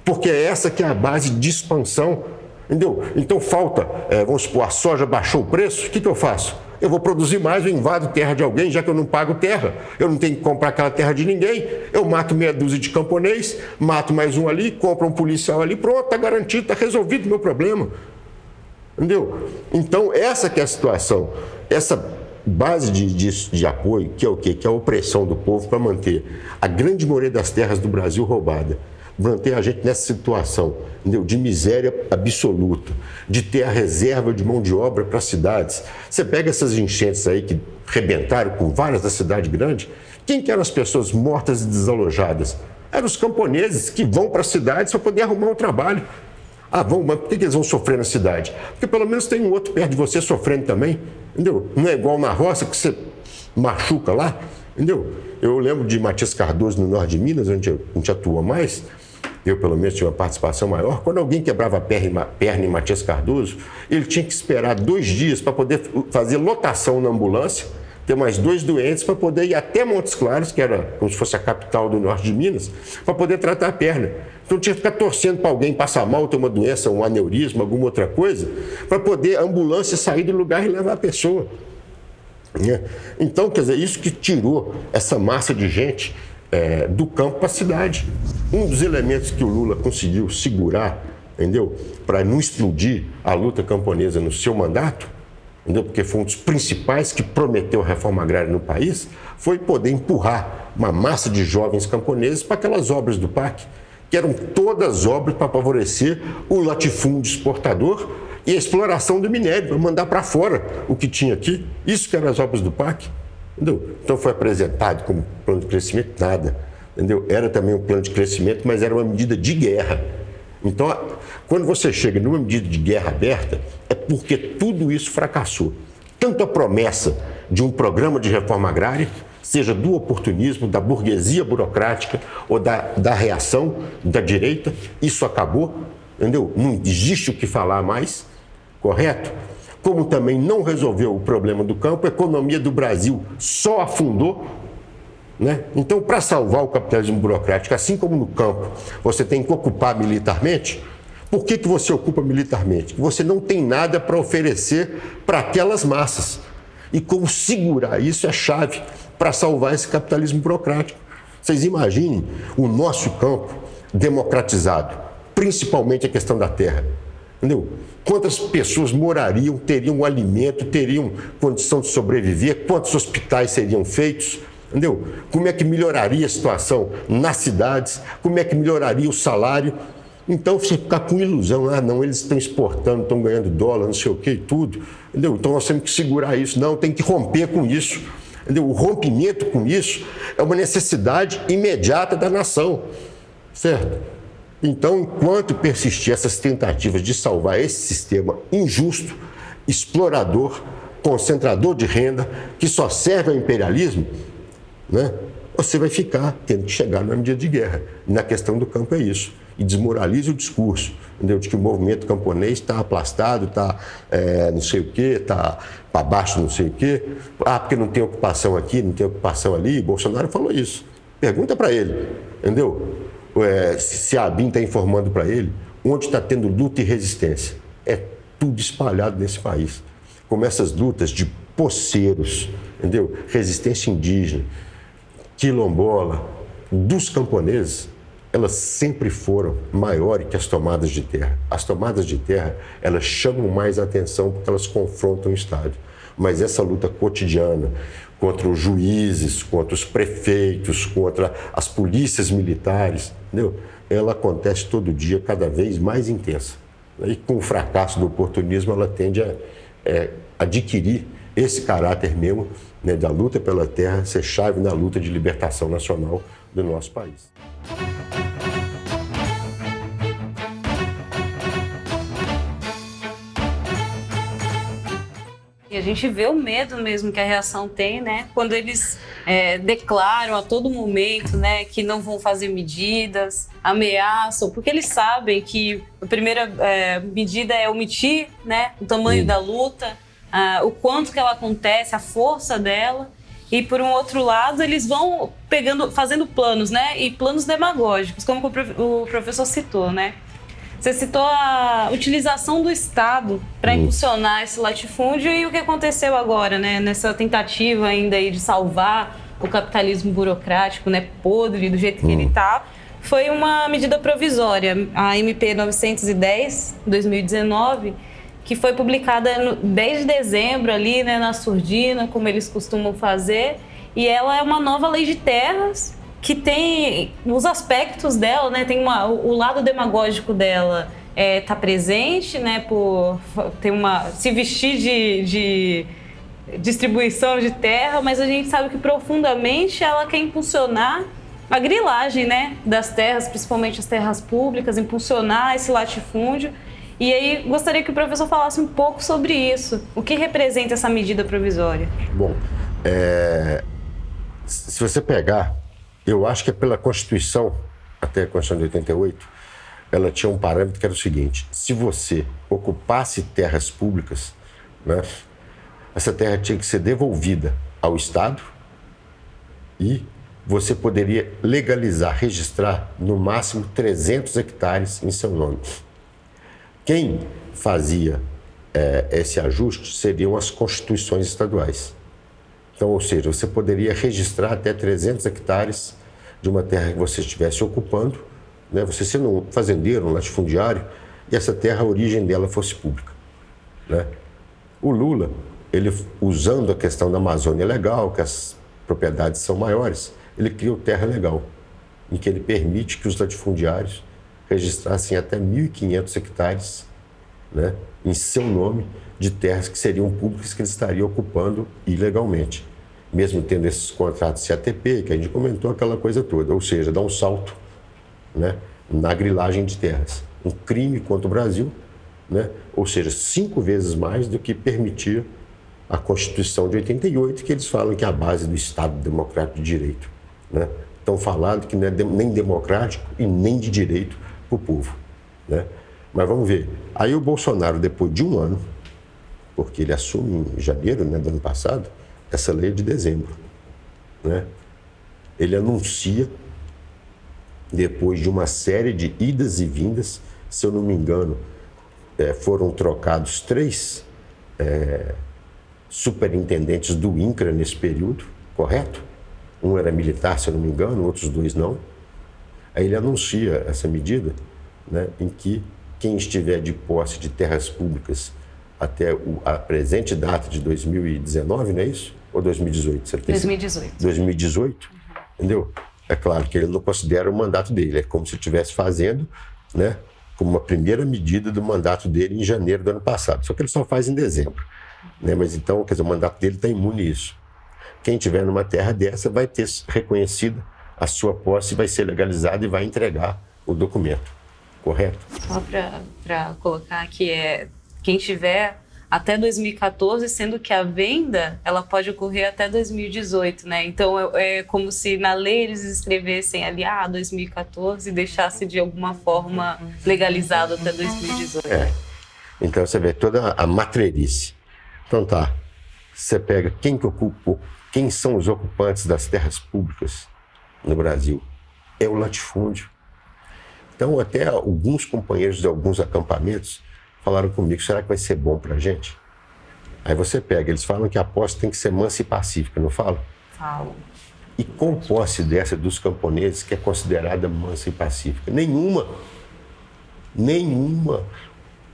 Porque é essa que é a base de expansão, entendeu? Então falta, é, vamos supor, a soja baixou o preço, o que, que eu faço? Eu vou produzir mais, eu invado terra de alguém, já que eu não pago terra. Eu não tenho que comprar aquela terra de ninguém. Eu mato meia dúzia de camponês, mato mais um ali, compro um policial ali, pronto, está garantido, está resolvido o meu problema. Entendeu? Então, essa que é a situação. Essa base de, de, de apoio, que é o quê? Que é a opressão do povo para manter a grande maioria das terras do Brasil roubada manter a gente nessa situação entendeu? de miséria absoluta, de ter a reserva de mão de obra para as cidades. Você pega essas enchentes aí que rebentaram com várias da cidade grande, quem que eram as pessoas mortas e desalojadas? Eram os camponeses que vão para as cidades para poder arrumar um trabalho. Ah, vão, mas por que eles vão sofrer na cidade? Porque pelo menos tem um outro perto de você sofrendo também, entendeu? Não é igual na roça que você machuca lá, entendeu? Eu lembro de Matias Cardoso no norte de Minas, onde a gente atua mais, eu pelo menos tinha uma participação maior, quando alguém quebrava a perna, em Matias Cardoso, ele tinha que esperar dois dias para poder fazer lotação na ambulância, ter mais dois doentes para poder ir até Montes Claros, que era como se fosse a capital do norte de Minas, para poder tratar a perna. Então tinha que ficar torcendo para alguém passar mal, ter uma doença, um aneurisma, alguma outra coisa, para poder a ambulância sair do lugar e levar a pessoa. Né? Então, quer dizer, isso que tirou essa massa de gente é, do campo para a cidade. Um dos elementos que o Lula conseguiu segurar, entendeu? Para não explodir a luta camponesa no seu mandato, entendeu? Porque foi um dos principais que prometeu a reforma agrária no país, foi poder empurrar uma massa de jovens camponeses para aquelas obras do PAC, que eram todas obras para favorecer o latifúndio exportador e a exploração do minério, para mandar para fora o que tinha aqui. Isso que eram as obras do PAC. Entendeu? Então foi apresentado como plano de crescimento, nada. Entendeu? Era também um plano de crescimento, mas era uma medida de guerra. Então, quando você chega numa medida de guerra aberta, é porque tudo isso fracassou. Tanto a promessa de um programa de reforma agrária, seja do oportunismo, da burguesia burocrática ou da, da reação da direita, isso acabou, entendeu? Não existe o que falar mais, correto? Como também não resolveu o problema do campo, a economia do Brasil só afundou. Né? Então, para salvar o capitalismo burocrático, assim como no campo você tem que ocupar militarmente, por que, que você ocupa militarmente? Você não tem nada para oferecer para aquelas massas. E como segurar isso é chave para salvar esse capitalismo burocrático. Vocês imaginem o nosso campo democratizado, principalmente a questão da terra. Entendeu? Quantas pessoas morariam, teriam alimento, teriam condição de sobreviver, quantos hospitais seriam feitos, entendeu? Como é que melhoraria a situação nas cidades, como é que melhoraria o salário. Então você ficar com ilusão, ah, não, eles estão exportando, estão ganhando dólar, não sei o que e tudo, entendeu? Então nós temos que segurar isso, não, tem que romper com isso. Entendeu? O rompimento com isso é uma necessidade imediata da nação, certo? Então, enquanto persistir essas tentativas de salvar esse sistema injusto, explorador, concentrador de renda, que só serve ao imperialismo, né, você vai ficar tendo que chegar numa medida de guerra. E na questão do campo é isso. E desmoraliza o discurso, entendeu? de que o movimento camponês está aplastado, está é, não sei o quê, está para baixo não sei o quê. Ah, porque não tem ocupação aqui, não tem ocupação ali. Bolsonaro falou isso. Pergunta para ele, entendeu? É, se a ABIN está informando para ele, onde está tendo luta e resistência. É tudo espalhado nesse país. Como essas lutas de poceiros, entendeu? Resistência indígena, quilombola, dos camponeses, elas sempre foram maiores que as tomadas de terra. As tomadas de terra, elas chamam mais atenção porque elas confrontam o Estado. Mas essa luta cotidiana, contra os juízes, contra os prefeitos, contra as polícias militares, entendeu? ela acontece todo dia, cada vez mais intensa. E com o fracasso do oportunismo, ela tende a é, adquirir esse caráter mesmo né, da luta pela terra, ser chave na luta de libertação nacional do nosso país. A gente vê o medo mesmo que a reação tem, né? Quando eles é, declaram a todo momento, né, que não vão fazer medidas, ameaçam, porque eles sabem que a primeira é, medida é omitir, né, o tamanho da luta, o quanto que ela acontece, a força dela. E por um outro lado, eles vão pegando, fazendo planos, né? E planos demagógicos, como o professor citou, né? Você citou a utilização do Estado para impulsionar esse latifúndio e o que aconteceu agora, né? Nessa tentativa ainda aí de salvar o capitalismo burocrático, né? Podre do jeito que ele está. Foi uma medida provisória, a MP 910, 2019, que foi publicada no, desde dezembro ali, né, na surdina, como eles costumam fazer. E ela é uma nova lei de terras que tem os aspectos dela, né? Tem uma, o lado demagógico dela é, tá presente, né? Por ter uma se vestir de, de distribuição de terra, mas a gente sabe que profundamente ela quer impulsionar a grilagem, né, das terras, principalmente as terras públicas, impulsionar esse latifúndio. E aí gostaria que o professor falasse um pouco sobre isso. O que representa essa medida provisória? Bom, é... se você pegar, eu acho que é pela Constituição, até a Constituição de 88, ela tinha um parâmetro que era o seguinte: se você ocupasse terras públicas, né, essa terra tinha que ser devolvida ao Estado e você poderia legalizar, registrar no máximo 300 hectares em seu nome. Quem fazia é, esse ajuste seriam as constituições estaduais. Então, ou seja, você poderia registrar até 300 hectares de uma terra que você estivesse ocupando, né? você sendo um fazendeiro, um latifundiário, e essa terra, a origem dela fosse pública. Né? O Lula, ele usando a questão da Amazônia legal, que as propriedades são maiores, ele criou Terra Legal, em que ele permite que os latifundiários registrassem até 1.500 hectares né, em seu nome de terras que seriam públicas que ele estaria ocupando ilegalmente, mesmo tendo esses contratos CATP, que a gente comentou aquela coisa toda, ou seja, dá um salto né, na grilagem de terras. Um crime contra o Brasil, né, ou seja, cinco vezes mais do que permitia a Constituição de 88, que eles falam que é a base do Estado Democrático de Direito. Né? Estão falando que não é nem democrático e nem de direito para o povo. Né? Mas vamos ver. Aí o Bolsonaro, depois de um ano, porque ele assume em janeiro né, do ano passado, essa lei é de dezembro. Né? Ele anuncia, depois de uma série de idas e vindas, se eu não me engano, é, foram trocados três é, superintendentes do INCRA nesse período, correto? Um era militar, se eu não me engano, outros dois não. Aí ele anuncia essa medida né, em que quem estiver de posse de terras públicas até o, a presente data de 2019, não é isso? Ou 2018? Você 2018. 2018, entendeu? É claro que ele não considera o mandato dele, é como se estivesse fazendo, né, como uma primeira medida do mandato dele em janeiro do ano passado. Só que ele só faz em dezembro. Né? Mas então, quer dizer, o mandato dele está imune a isso. Quem tiver numa terra dessa vai ter reconhecido a sua posse, vai ser legalizado e vai entregar o documento. Correto? Só para colocar aqui, é, quem tiver até 2014, sendo que a venda ela pode ocorrer até 2018, né? Então é, é, como se na lei eles escrevessem ali ah 2014 e deixasse de alguma forma legalizado até 2018. É. Então você vê toda a matreirice. Então tá, você pega quem que ocupa quem são os ocupantes das terras públicas no Brasil? É o latifúndio. Então, até alguns companheiros de alguns acampamentos falaram comigo: será que vai ser bom para a gente? Aí você pega, eles falam que a posse tem que ser mansa e pacífica, não falam? Falam. E qual posse dessa dos camponeses que é considerada mansa e pacífica? Nenhuma. Nenhuma.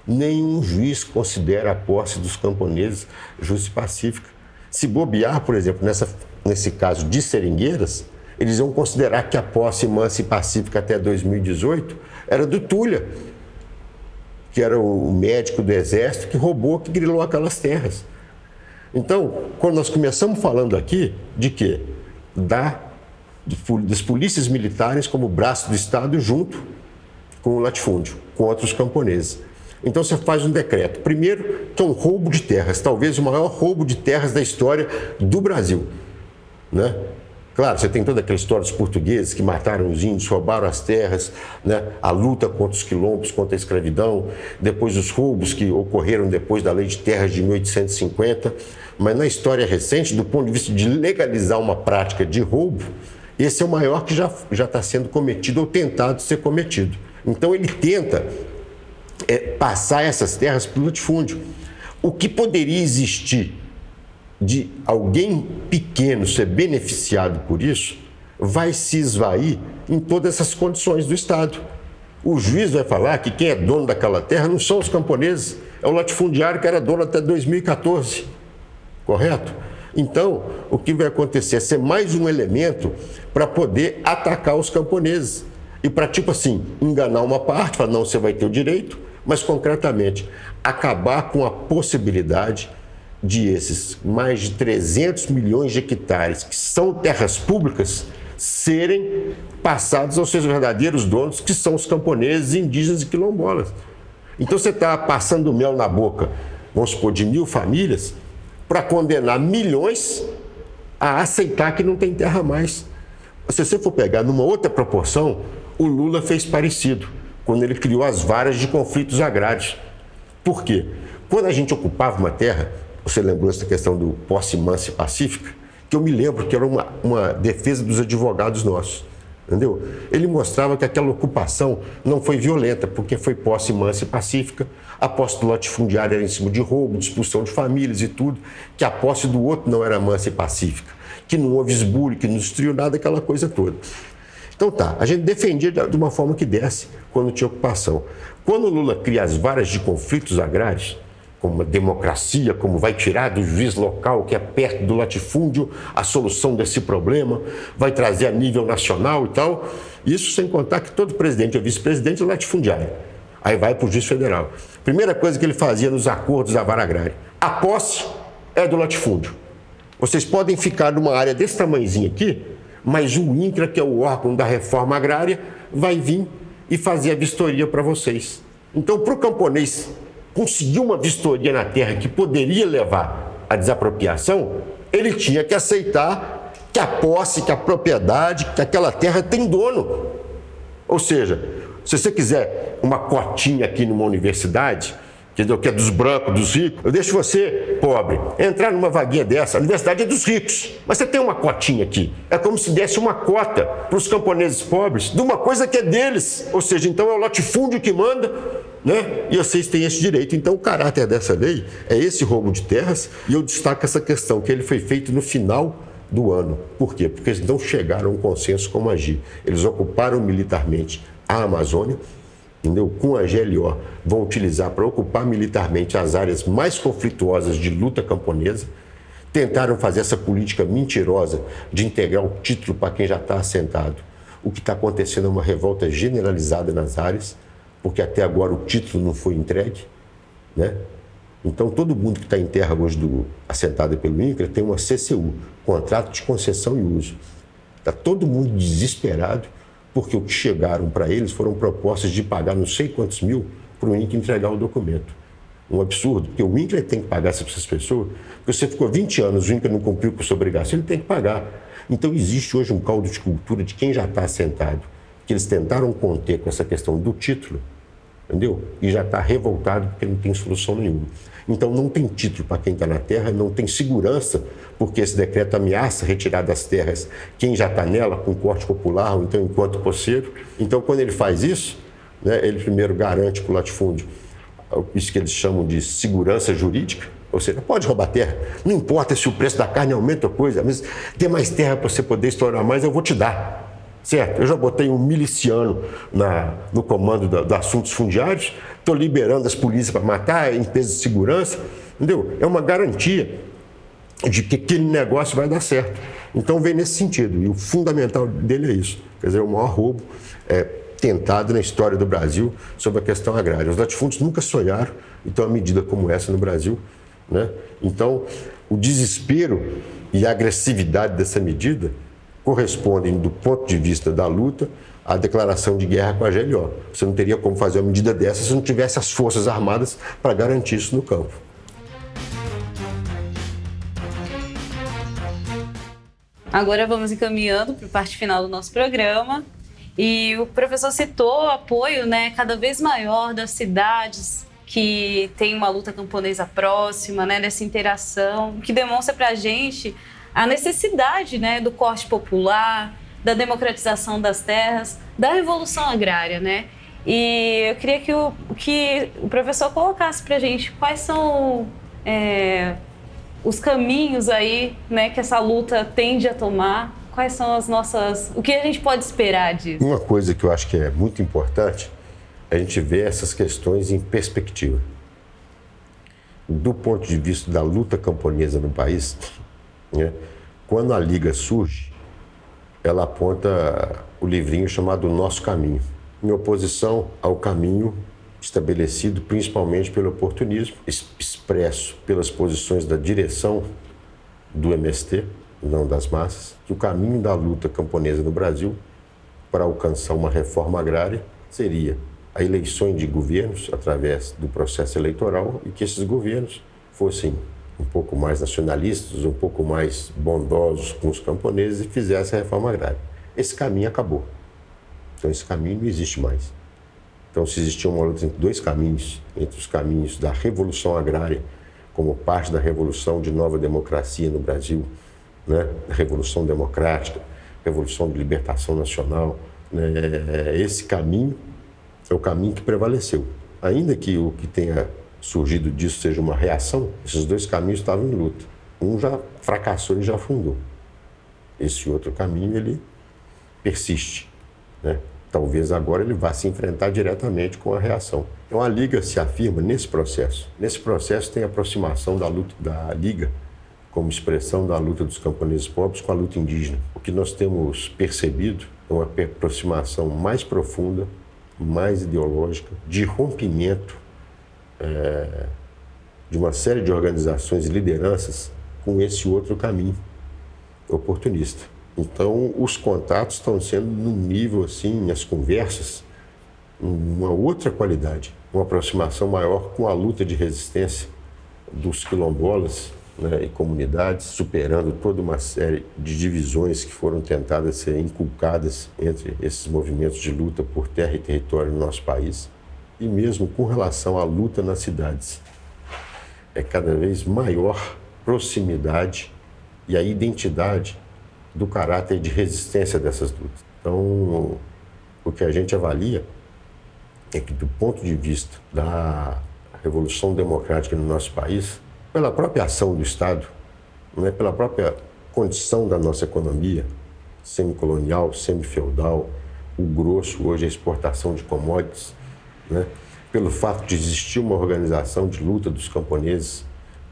Nenhum juiz considera a posse dos camponeses justa e pacífica. Se bobear, por exemplo, nessa, nesse caso de seringueiras, eles vão considerar que a posse mansa e pacífica até 2018 era do Tulha, que era o médico do exército que roubou, que grilou aquelas terras. Então, quando nós começamos falando aqui de quê? Da, das polícias militares como braço do Estado junto com o latifúndio, com outros camponeses. Então você faz um decreto. Primeiro, que é um roubo de terras, talvez o maior roubo de terras da história do Brasil. Né? Claro, você tem toda aquela história dos portugueses que mataram os índios, roubaram as terras, né? a luta contra os quilombos, contra a escravidão, depois os roubos que ocorreram depois da lei de terras de 1850. Mas na história recente, do ponto de vista de legalizar uma prática de roubo, esse é o maior que já está sendo cometido ou tentado ser cometido. Então ele tenta é, passar essas terras para o latifúndio. O que poderia existir de alguém pequeno ser beneficiado por isso vai se esvair em todas essas condições do Estado. O juiz vai falar que quem é dono daquela terra não são os camponeses, é o latifundiário que era dono até 2014. Correto? Então, o que vai acontecer é ser mais um elemento para poder atacar os camponeses. E para, tipo assim, enganar uma parte, falar, não, você vai ter o direito, mas concretamente, acabar com a possibilidade de esses mais de 300 milhões de hectares que são terras públicas serem passados aos seus verdadeiros donos, que são os camponeses, indígenas e quilombolas. Então você está passando mel na boca, vamos supor, de mil famílias, para condenar milhões a aceitar que não tem terra mais. Se você for pegar numa outra proporção, o Lula fez parecido, quando ele criou as varas de conflitos agrários. Por quê? Quando a gente ocupava uma terra, você lembrou essa questão do posse mansa e pacífica? que eu me lembro que era uma, uma defesa dos advogados nossos. Entendeu? Ele mostrava que aquela ocupação não foi violenta, porque foi posse mansa e pacífica. A posse do latifundiário era em cima de roubo, de expulsão de famílias e tudo. Que a posse do outro não era mansa e pacífica. Que não houve esbulho, que não destruiu nada, aquela coisa toda. Então tá, a gente defendia de uma forma que desse quando tinha ocupação. Quando o Lula cria as varas de conflitos agrários, uma democracia, como vai tirar do juiz local, que é perto do latifúndio, a solução desse problema, vai trazer a nível nacional e tal. Isso sem contar que todo presidente ou vice-presidente é latifundiário. Aí vai para o juiz federal. Primeira coisa que ele fazia nos acordos da vara agrária: a posse é do latifúndio. Vocês podem ficar numa área desse tamanhozinho aqui, mas o INCRA, que é o órgão da reforma agrária, vai vir e fazer a vistoria para vocês. Então, para o camponês conseguiu uma vistoria na terra que poderia levar à desapropriação, ele tinha que aceitar que a posse, que a propriedade, que aquela terra tem dono. Ou seja, se você quiser uma cotinha aqui numa universidade, que é dos brancos, dos ricos, eu deixo você, pobre, entrar numa vaguinha dessa. A universidade é dos ricos, mas você tem uma cotinha aqui. É como se desse uma cota para os camponeses pobres de uma coisa que é deles. Ou seja, então é o latifúndio que manda né? E vocês têm esse direito. Então, o caráter dessa lei é esse roubo de terras, e eu destaco essa questão, que ele foi feito no final do ano. Por quê? Porque eles não chegaram a um consenso como agir. Eles ocuparam militarmente a Amazônia, entendeu? com a GLO, vão utilizar para ocupar militarmente as áreas mais conflituosas de luta camponesa, tentaram fazer essa política mentirosa de integrar o título para quem já está assentado. O que está acontecendo é uma revolta generalizada nas áreas, porque até agora o título não foi entregue, né? Então todo mundo que está em terra hoje do, assentado pelo INCRA tem uma CCU, contrato de concessão e uso. Está todo mundo desesperado porque o que chegaram para eles foram propostas de pagar não sei quantos mil para o INCRA entregar o documento. Um absurdo, porque o INCRA tem que pagar essas pessoas, porque você ficou 20 anos, o INCRA não cumpriu com sua obrigação, ele tem que pagar. Então existe hoje um caldo de cultura de quem já está assentado, que eles tentaram conter com essa questão do título, entendeu? E já está revoltado porque não tem solução nenhuma. Então não tem título para quem está na terra, não tem segurança, porque esse decreto ameaça retirar das terras quem já está nela com corte popular ou então enquanto poceiro. Então quando ele faz isso, né, ele primeiro garante para o latifúndio isso que eles chamam de segurança jurídica, ou seja, pode roubar terra, não importa se o preço da carne aumenta ou coisa, mas ter mais terra para você poder explorar mais, eu vou te dar. Certo? Eu já botei um miliciano na, no comando dos da assuntos fundiários, estou liberando as polícias para matar, empresas de segurança, entendeu? É uma garantia de que aquele negócio vai dar certo. Então vem nesse sentido, e o fundamental dele é isso. Quer dizer, o maior roubo é, tentado na história do Brasil sobre a questão agrária. Os latifúndios nunca sonharam em ter uma medida como essa no Brasil. Né? Então, o desespero e a agressividade dessa medida correspondem, do ponto de vista da luta, à declaração de guerra com a GLO. Você não teria como fazer uma medida dessa se não tivesse as Forças Armadas para garantir isso no campo. Agora vamos encaminhando para a parte final do nosso programa. E o professor citou o apoio né, cada vez maior das cidades que tem uma luta camponesa próxima, né, dessa interação, que demonstra para a gente a necessidade né, do corte popular, da democratização das terras, da revolução agrária, né? E eu queria que o, que o professor colocasse para a gente quais são é, os caminhos aí, né, que essa luta tende a tomar. Quais são as nossas, o que a gente pode esperar disso? Uma coisa que eu acho que é muito importante a gente vê essas questões em perspectiva. Do ponto de vista da luta camponesa no país, né, quando a Liga surge, ela aponta o livrinho chamado Nosso Caminho, em oposição ao caminho estabelecido principalmente pelo oportunismo, expresso pelas posições da direção do MST, não das massas, que o caminho da luta camponesa no Brasil para alcançar uma reforma agrária seria a eleição de governos através do processo eleitoral e que esses governos fossem um pouco mais nacionalistas, um pouco mais bondosos com os camponeses e fizessem a reforma agrária. Esse caminho acabou. Então esse caminho não existe mais. Então se existia uma luta entre dois caminhos, entre os caminhos da revolução agrária como parte da revolução de nova democracia no Brasil, né? revolução democrática, revolução de libertação nacional, né? esse caminho é o caminho que prevaleceu. Ainda que o que tenha surgido disso seja uma reação, esses dois caminhos estavam em luta. Um já fracassou e já afundou. Esse outro caminho, ele persiste. Né? Talvez agora ele vá se enfrentar diretamente com a reação. Então a Liga se afirma nesse processo. Nesse processo tem a aproximação da luta da Liga como expressão da luta dos camponeses pobres com a luta indígena. O que nós temos percebido é uma aproximação mais profunda mais ideológica, de rompimento é, de uma série de organizações e lideranças com esse outro caminho oportunista. Então, os contatos estão sendo num nível assim, as conversas, uma outra qualidade, uma aproximação maior com a luta de resistência dos quilombolas né, e comunidades, superando toda uma série de divisões que foram tentadas ser inculcadas entre esses movimentos de luta por terra e território no nosso país, e mesmo com relação à luta nas cidades. É cada vez maior proximidade e a identidade do caráter de resistência dessas lutas. Então, o que a gente avalia é que, do ponto de vista da revolução democrática no nosso país, pela própria ação do Estado, né, pela própria condição da nossa economia, semicolonial, semi-feudal, o grosso hoje é exportação de commodities, né, pelo fato de existir uma organização de luta dos camponeses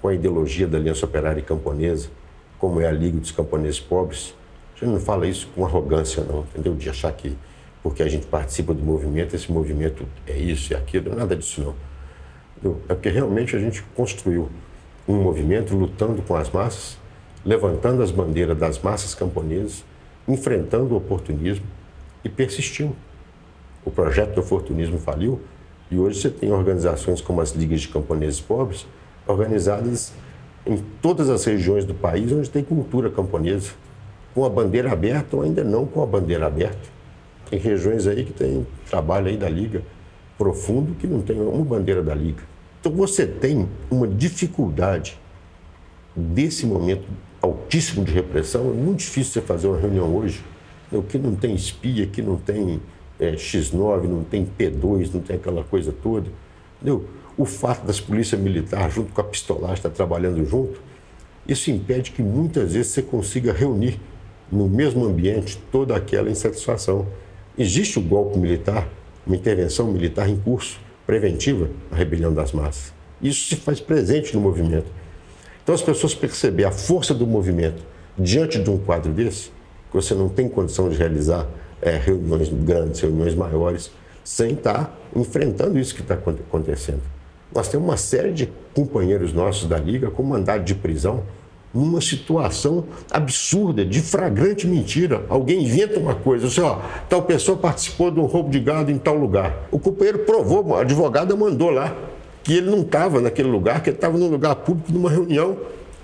com a ideologia da Aliança Operária Camponesa, como é a Liga dos Camponeses Pobres. A gente não fala isso com arrogância, não, entendeu? De achar que porque a gente participa do movimento, esse movimento é isso e aquilo, nada disso não. Entendeu? É porque realmente a gente construiu um movimento lutando com as massas, levantando as bandeiras das massas camponesas, enfrentando o oportunismo e persistindo. O projeto do oportunismo faliu e hoje você tem organizações como as Ligas de Camponeses Pobres, organizadas em todas as regiões do país onde tem cultura camponesa, com a bandeira aberta ou ainda não com a bandeira aberta. Tem regiões aí que tem trabalho aí da Liga profundo que não tem uma bandeira da Liga. Então você tem uma dificuldade desse momento altíssimo de repressão. É muito difícil você fazer uma reunião hoje o que não tem espia, que não tem é, X9, não tem P2, não tem aquela coisa toda. Entendeu? O fato das polícias militares, junto com a pistolagem, estar trabalhando junto, isso impede que muitas vezes você consiga reunir no mesmo ambiente toda aquela insatisfação. Existe o golpe militar, uma intervenção militar em curso preventiva à rebelião das massas. Isso se faz presente no movimento. Então, as pessoas perceber a força do movimento diante de um quadro desse, que você não tem condição de realizar é, reuniões grandes, reuniões maiores, sem estar enfrentando isso que está acontecendo. Nós temos uma série de companheiros nossos da Liga com mandado de prisão numa situação absurda, de flagrante mentira. Alguém inventa uma coisa, assim, ó, tal pessoa participou de um roubo de gado em tal lugar. O companheiro provou, a advogada mandou lá que ele não estava naquele lugar, que ele estava num lugar público, numa reunião.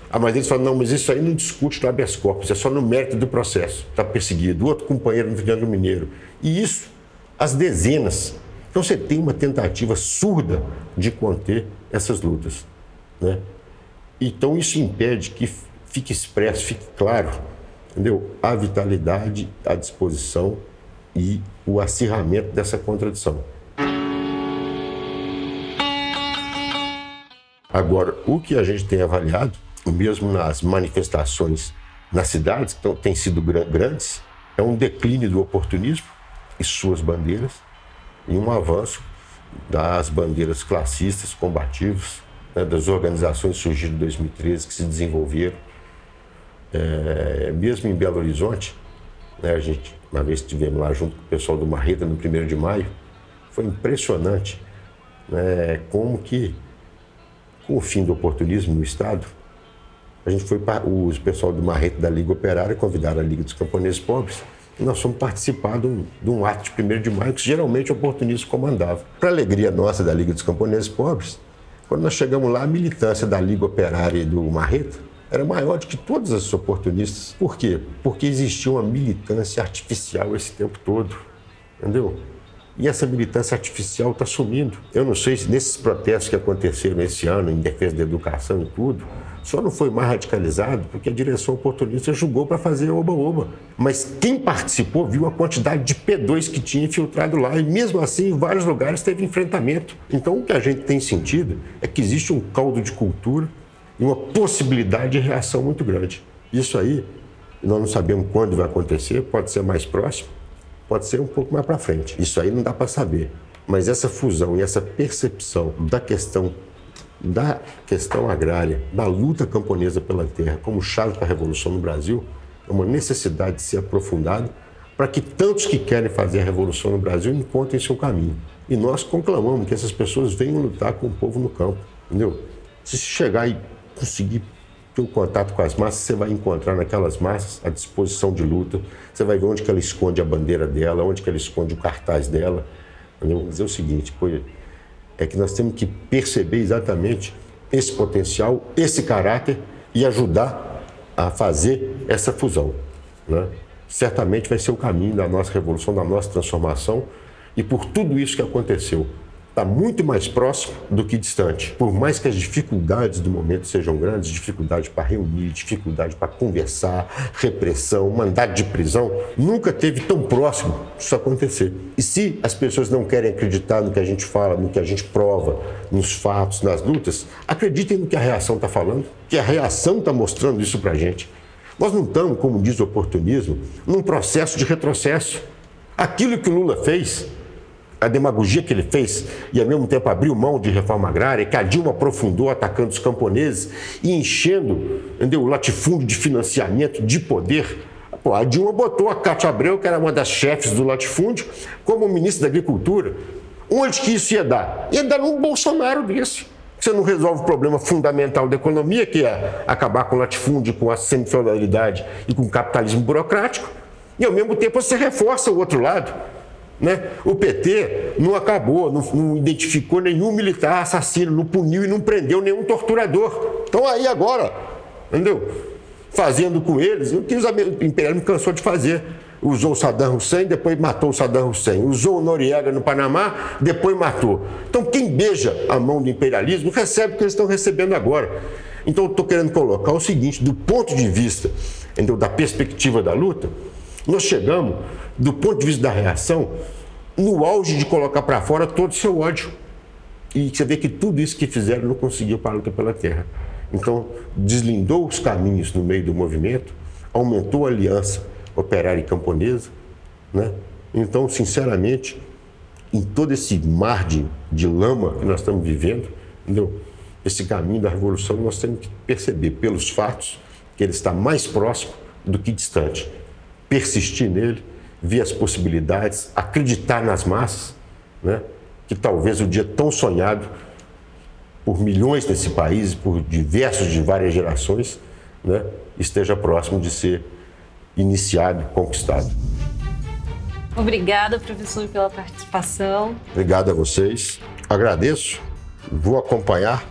Ah, mas eles falam, não, mas isso aí não discute no habeas corpus, é só no mérito do processo. Está perseguido. Outro companheiro no Triângulo Mineiro. E isso, as dezenas. Então você tem uma tentativa surda de conter essas lutas. Né? Então isso impede que fique expresso, fique claro, entendeu? A vitalidade, a disposição e o acirramento dessa contradição. Agora, o que a gente tem avaliado, mesmo nas manifestações nas cidades, que têm sido grandes, é um declínio do oportunismo e suas bandeiras e um avanço das bandeiras classistas, combativos, né, das organizações surgidas em 2013 que se desenvolveram. É, mesmo em Belo Horizonte, né, a gente, uma vez estivemos lá junto com o pessoal do Marreta no 1 de maio, foi impressionante né, como que, com o fim do oportunismo no Estado, a gente foi para os pessoal do Marreta da Liga Operária convidaram a Liga dos Camponeses Pobres e nós fomos participar de um, de um ato de 1 de maio que geralmente o oportunismo comandava. Para alegria nossa da Liga dos Camponeses Pobres, quando nós chegamos lá, a militância da Liga Operária e do Marreta era maior do que todas as oportunistas. Por quê? Porque existia uma militância artificial esse tempo todo. Entendeu? E essa militância artificial está sumindo. Eu não sei se nesses protestos que aconteceram esse ano em defesa da educação e tudo, só não foi mais radicalizado porque a direção oportunista julgou para fazer oba-oba. Mas quem participou viu a quantidade de P2 que tinha infiltrado lá e mesmo assim em vários lugares teve enfrentamento. Então o que a gente tem sentido é que existe um caldo de cultura e uma possibilidade de reação muito grande. Isso aí, nós não sabemos quando vai acontecer, pode ser mais próximo, pode ser um pouco mais para frente. Isso aí não dá para saber. Mas essa fusão e essa percepção da questão da questão agrária, da luta camponesa pela terra como chave para a revolução no Brasil, é uma necessidade de ser aprofundada para que tantos que querem fazer a revolução no Brasil encontrem seu caminho. E nós conclamamos que essas pessoas venham lutar com o povo no campo, entendeu? Se chegar e conseguir ter o contato com as massas, você vai encontrar naquelas massas a disposição de luta, você vai ver onde que ela esconde a bandeira dela, onde que ela esconde o cartaz dela. Entendeu? Vou dizer o seguinte, pô, é que nós temos que perceber exatamente esse potencial, esse caráter e ajudar a fazer essa fusão. Né? Certamente vai ser o caminho da nossa revolução, da nossa transformação e por tudo isso que aconteceu está muito mais próximo do que distante. Por mais que as dificuldades do momento sejam grandes, dificuldade para reunir, dificuldade para conversar, repressão, mandado de prisão, nunca teve tão próximo disso acontecer. E se as pessoas não querem acreditar no que a gente fala, no que a gente prova, nos fatos, nas lutas, acreditem no que a reação está falando, que a reação está mostrando isso para a gente. Nós não estamos, como diz o oportunismo, num processo de retrocesso. Aquilo que o Lula fez a demagogia que ele fez e ao mesmo tempo abriu mão de reforma agrária, que a Dilma aprofundou atacando os camponeses e enchendo entendeu, o latifúndio de financiamento, de poder. Pô, a Dilma botou a Cátia Abreu, que era uma das chefes do latifúndio, como ministra da Agricultura. Onde que isso ia dar? Ia dar num Bolsonaro desse. Você não resolve o problema fundamental da economia, que é acabar com o latifúndio, com a semifeudalidade e com o capitalismo burocrático, e ao mesmo tempo você reforça o outro lado. Né? O PT não acabou, não, não, identificou nenhum militar assassino, não puniu e não prendeu nenhum torturador. Então aí agora, entendeu? Fazendo com eles o que o imperialismo cansou de fazer. Usou o Saddam Hussein, depois matou o Saddam Hussein. Usou o Noriega no Panamá, depois matou. Então quem beija a mão do imperialismo recebe o que eles estão recebendo agora. Então eu estou querendo colocar o seguinte, do ponto de vista entendeu, da perspectiva da luta, nós chegamos do ponto de vista da reação, no auge de colocar para fora todo o seu ódio. E você vê que tudo isso que fizeram não conseguiu para a luta pela terra. Então, deslindou os caminhos no meio do movimento, aumentou a aliança operária e camponesa. Né? Então, sinceramente, em todo esse mar de, de lama que nós estamos vivendo, entendeu? esse caminho da revolução, nós temos que perceber pelos fatos que ele está mais próximo do que distante. Persistir nele ver as possibilidades, acreditar nas massas, né? que talvez o dia tão sonhado por milhões nesse país, por diversos de várias gerações, né? esteja próximo de ser iniciado, conquistado. Obrigada, professor, pela participação. Obrigado a vocês. Agradeço. Vou acompanhar,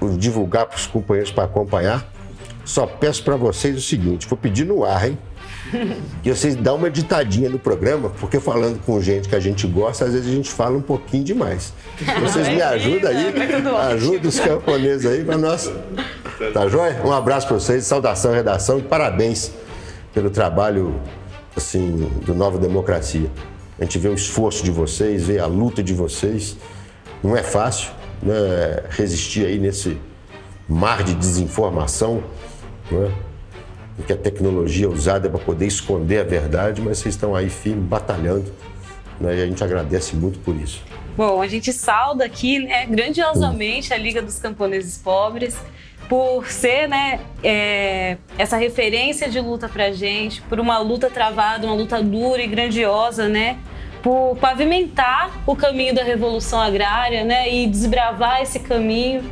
vou divulgar para os companheiros para acompanhar. Só peço para vocês o seguinte: vou pedir no ar, hein? Que vocês dão uma ditadinha no programa, porque falando com gente que a gente gosta, às vezes a gente fala um pouquinho demais. Vocês me ajudam aí, ajudam os camponeses aí para nós. Tá joia? Um abraço para vocês, saudação, redação e parabéns pelo trabalho assim do Nova Democracia. A gente vê o esforço de vocês, vê a luta de vocês. Não é fácil né, resistir aí nesse mar de desinformação. Que a tecnologia é usada para poder esconder a verdade, mas vocês estão aí firme, batalhando, né? e a gente agradece muito por isso. Bom, a gente salda aqui, né, grandiosamente a Liga dos Camponeses Pobres por ser, né, é, essa referência de luta pra gente, por uma luta travada, uma luta dura e grandiosa, né, por pavimentar o caminho da revolução agrária, né, e desbravar esse caminho.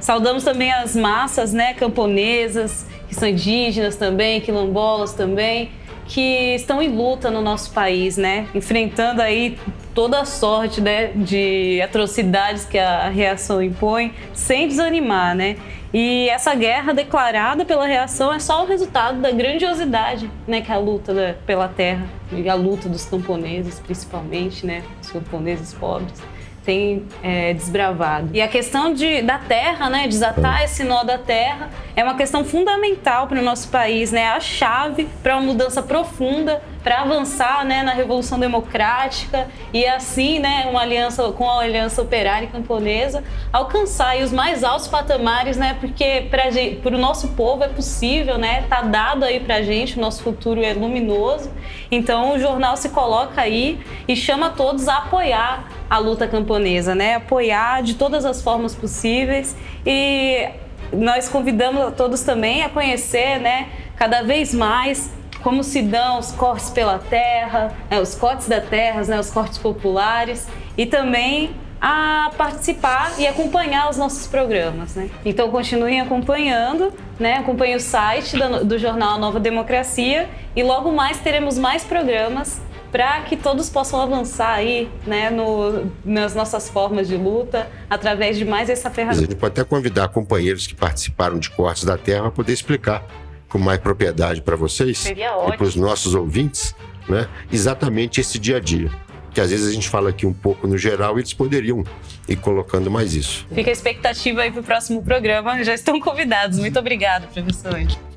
Saudamos também as massas, né, camponesas, que são indígenas também, quilombolas também, que estão em luta no nosso país, né? Enfrentando aí toda a sorte né, de atrocidades que a reação impõe, sem desanimar, né? E essa guerra declarada pela reação é só o resultado da grandiosidade, né, que é a luta pela terra, e a luta dos camponeses, principalmente, né, os camponeses pobres tem é, desbravado. E a questão de, da terra, né, desatar esse nó da terra, é uma questão fundamental para o nosso país, né, a chave para uma mudança profunda, para avançar, né, na revolução democrática e assim, né, uma aliança com a aliança operária camponesa, alcançar os mais altos patamares, né, porque para o nosso povo é possível, né, tá dado aí para gente, o nosso futuro é luminoso. Então o jornal se coloca aí e chama todos a apoiar a luta camponesa, né? Apoiar de todas as formas possíveis e nós convidamos a todos também a conhecer, né, cada vez mais como se dão os cortes pela terra, né, os cortes da terra, né, os cortes populares e também a participar e acompanhar os nossos programas, né? Então continuem acompanhando, né? Acompanhe o site do, do jornal Nova Democracia e logo mais teremos mais programas para que todos possam avançar aí, né, no, nas nossas formas de luta, através de mais essa ferramenta. A gente pode até convidar companheiros que participaram de cortes da terra para poder explicar com mais propriedade para vocês e para os nossos ouvintes, né, exatamente esse dia a dia. Que às vezes a gente fala aqui um pouco no geral e eles poderiam ir colocando mais isso. Fica a expectativa aí para o próximo programa. Já estão convidados. Muito obrigada, professor.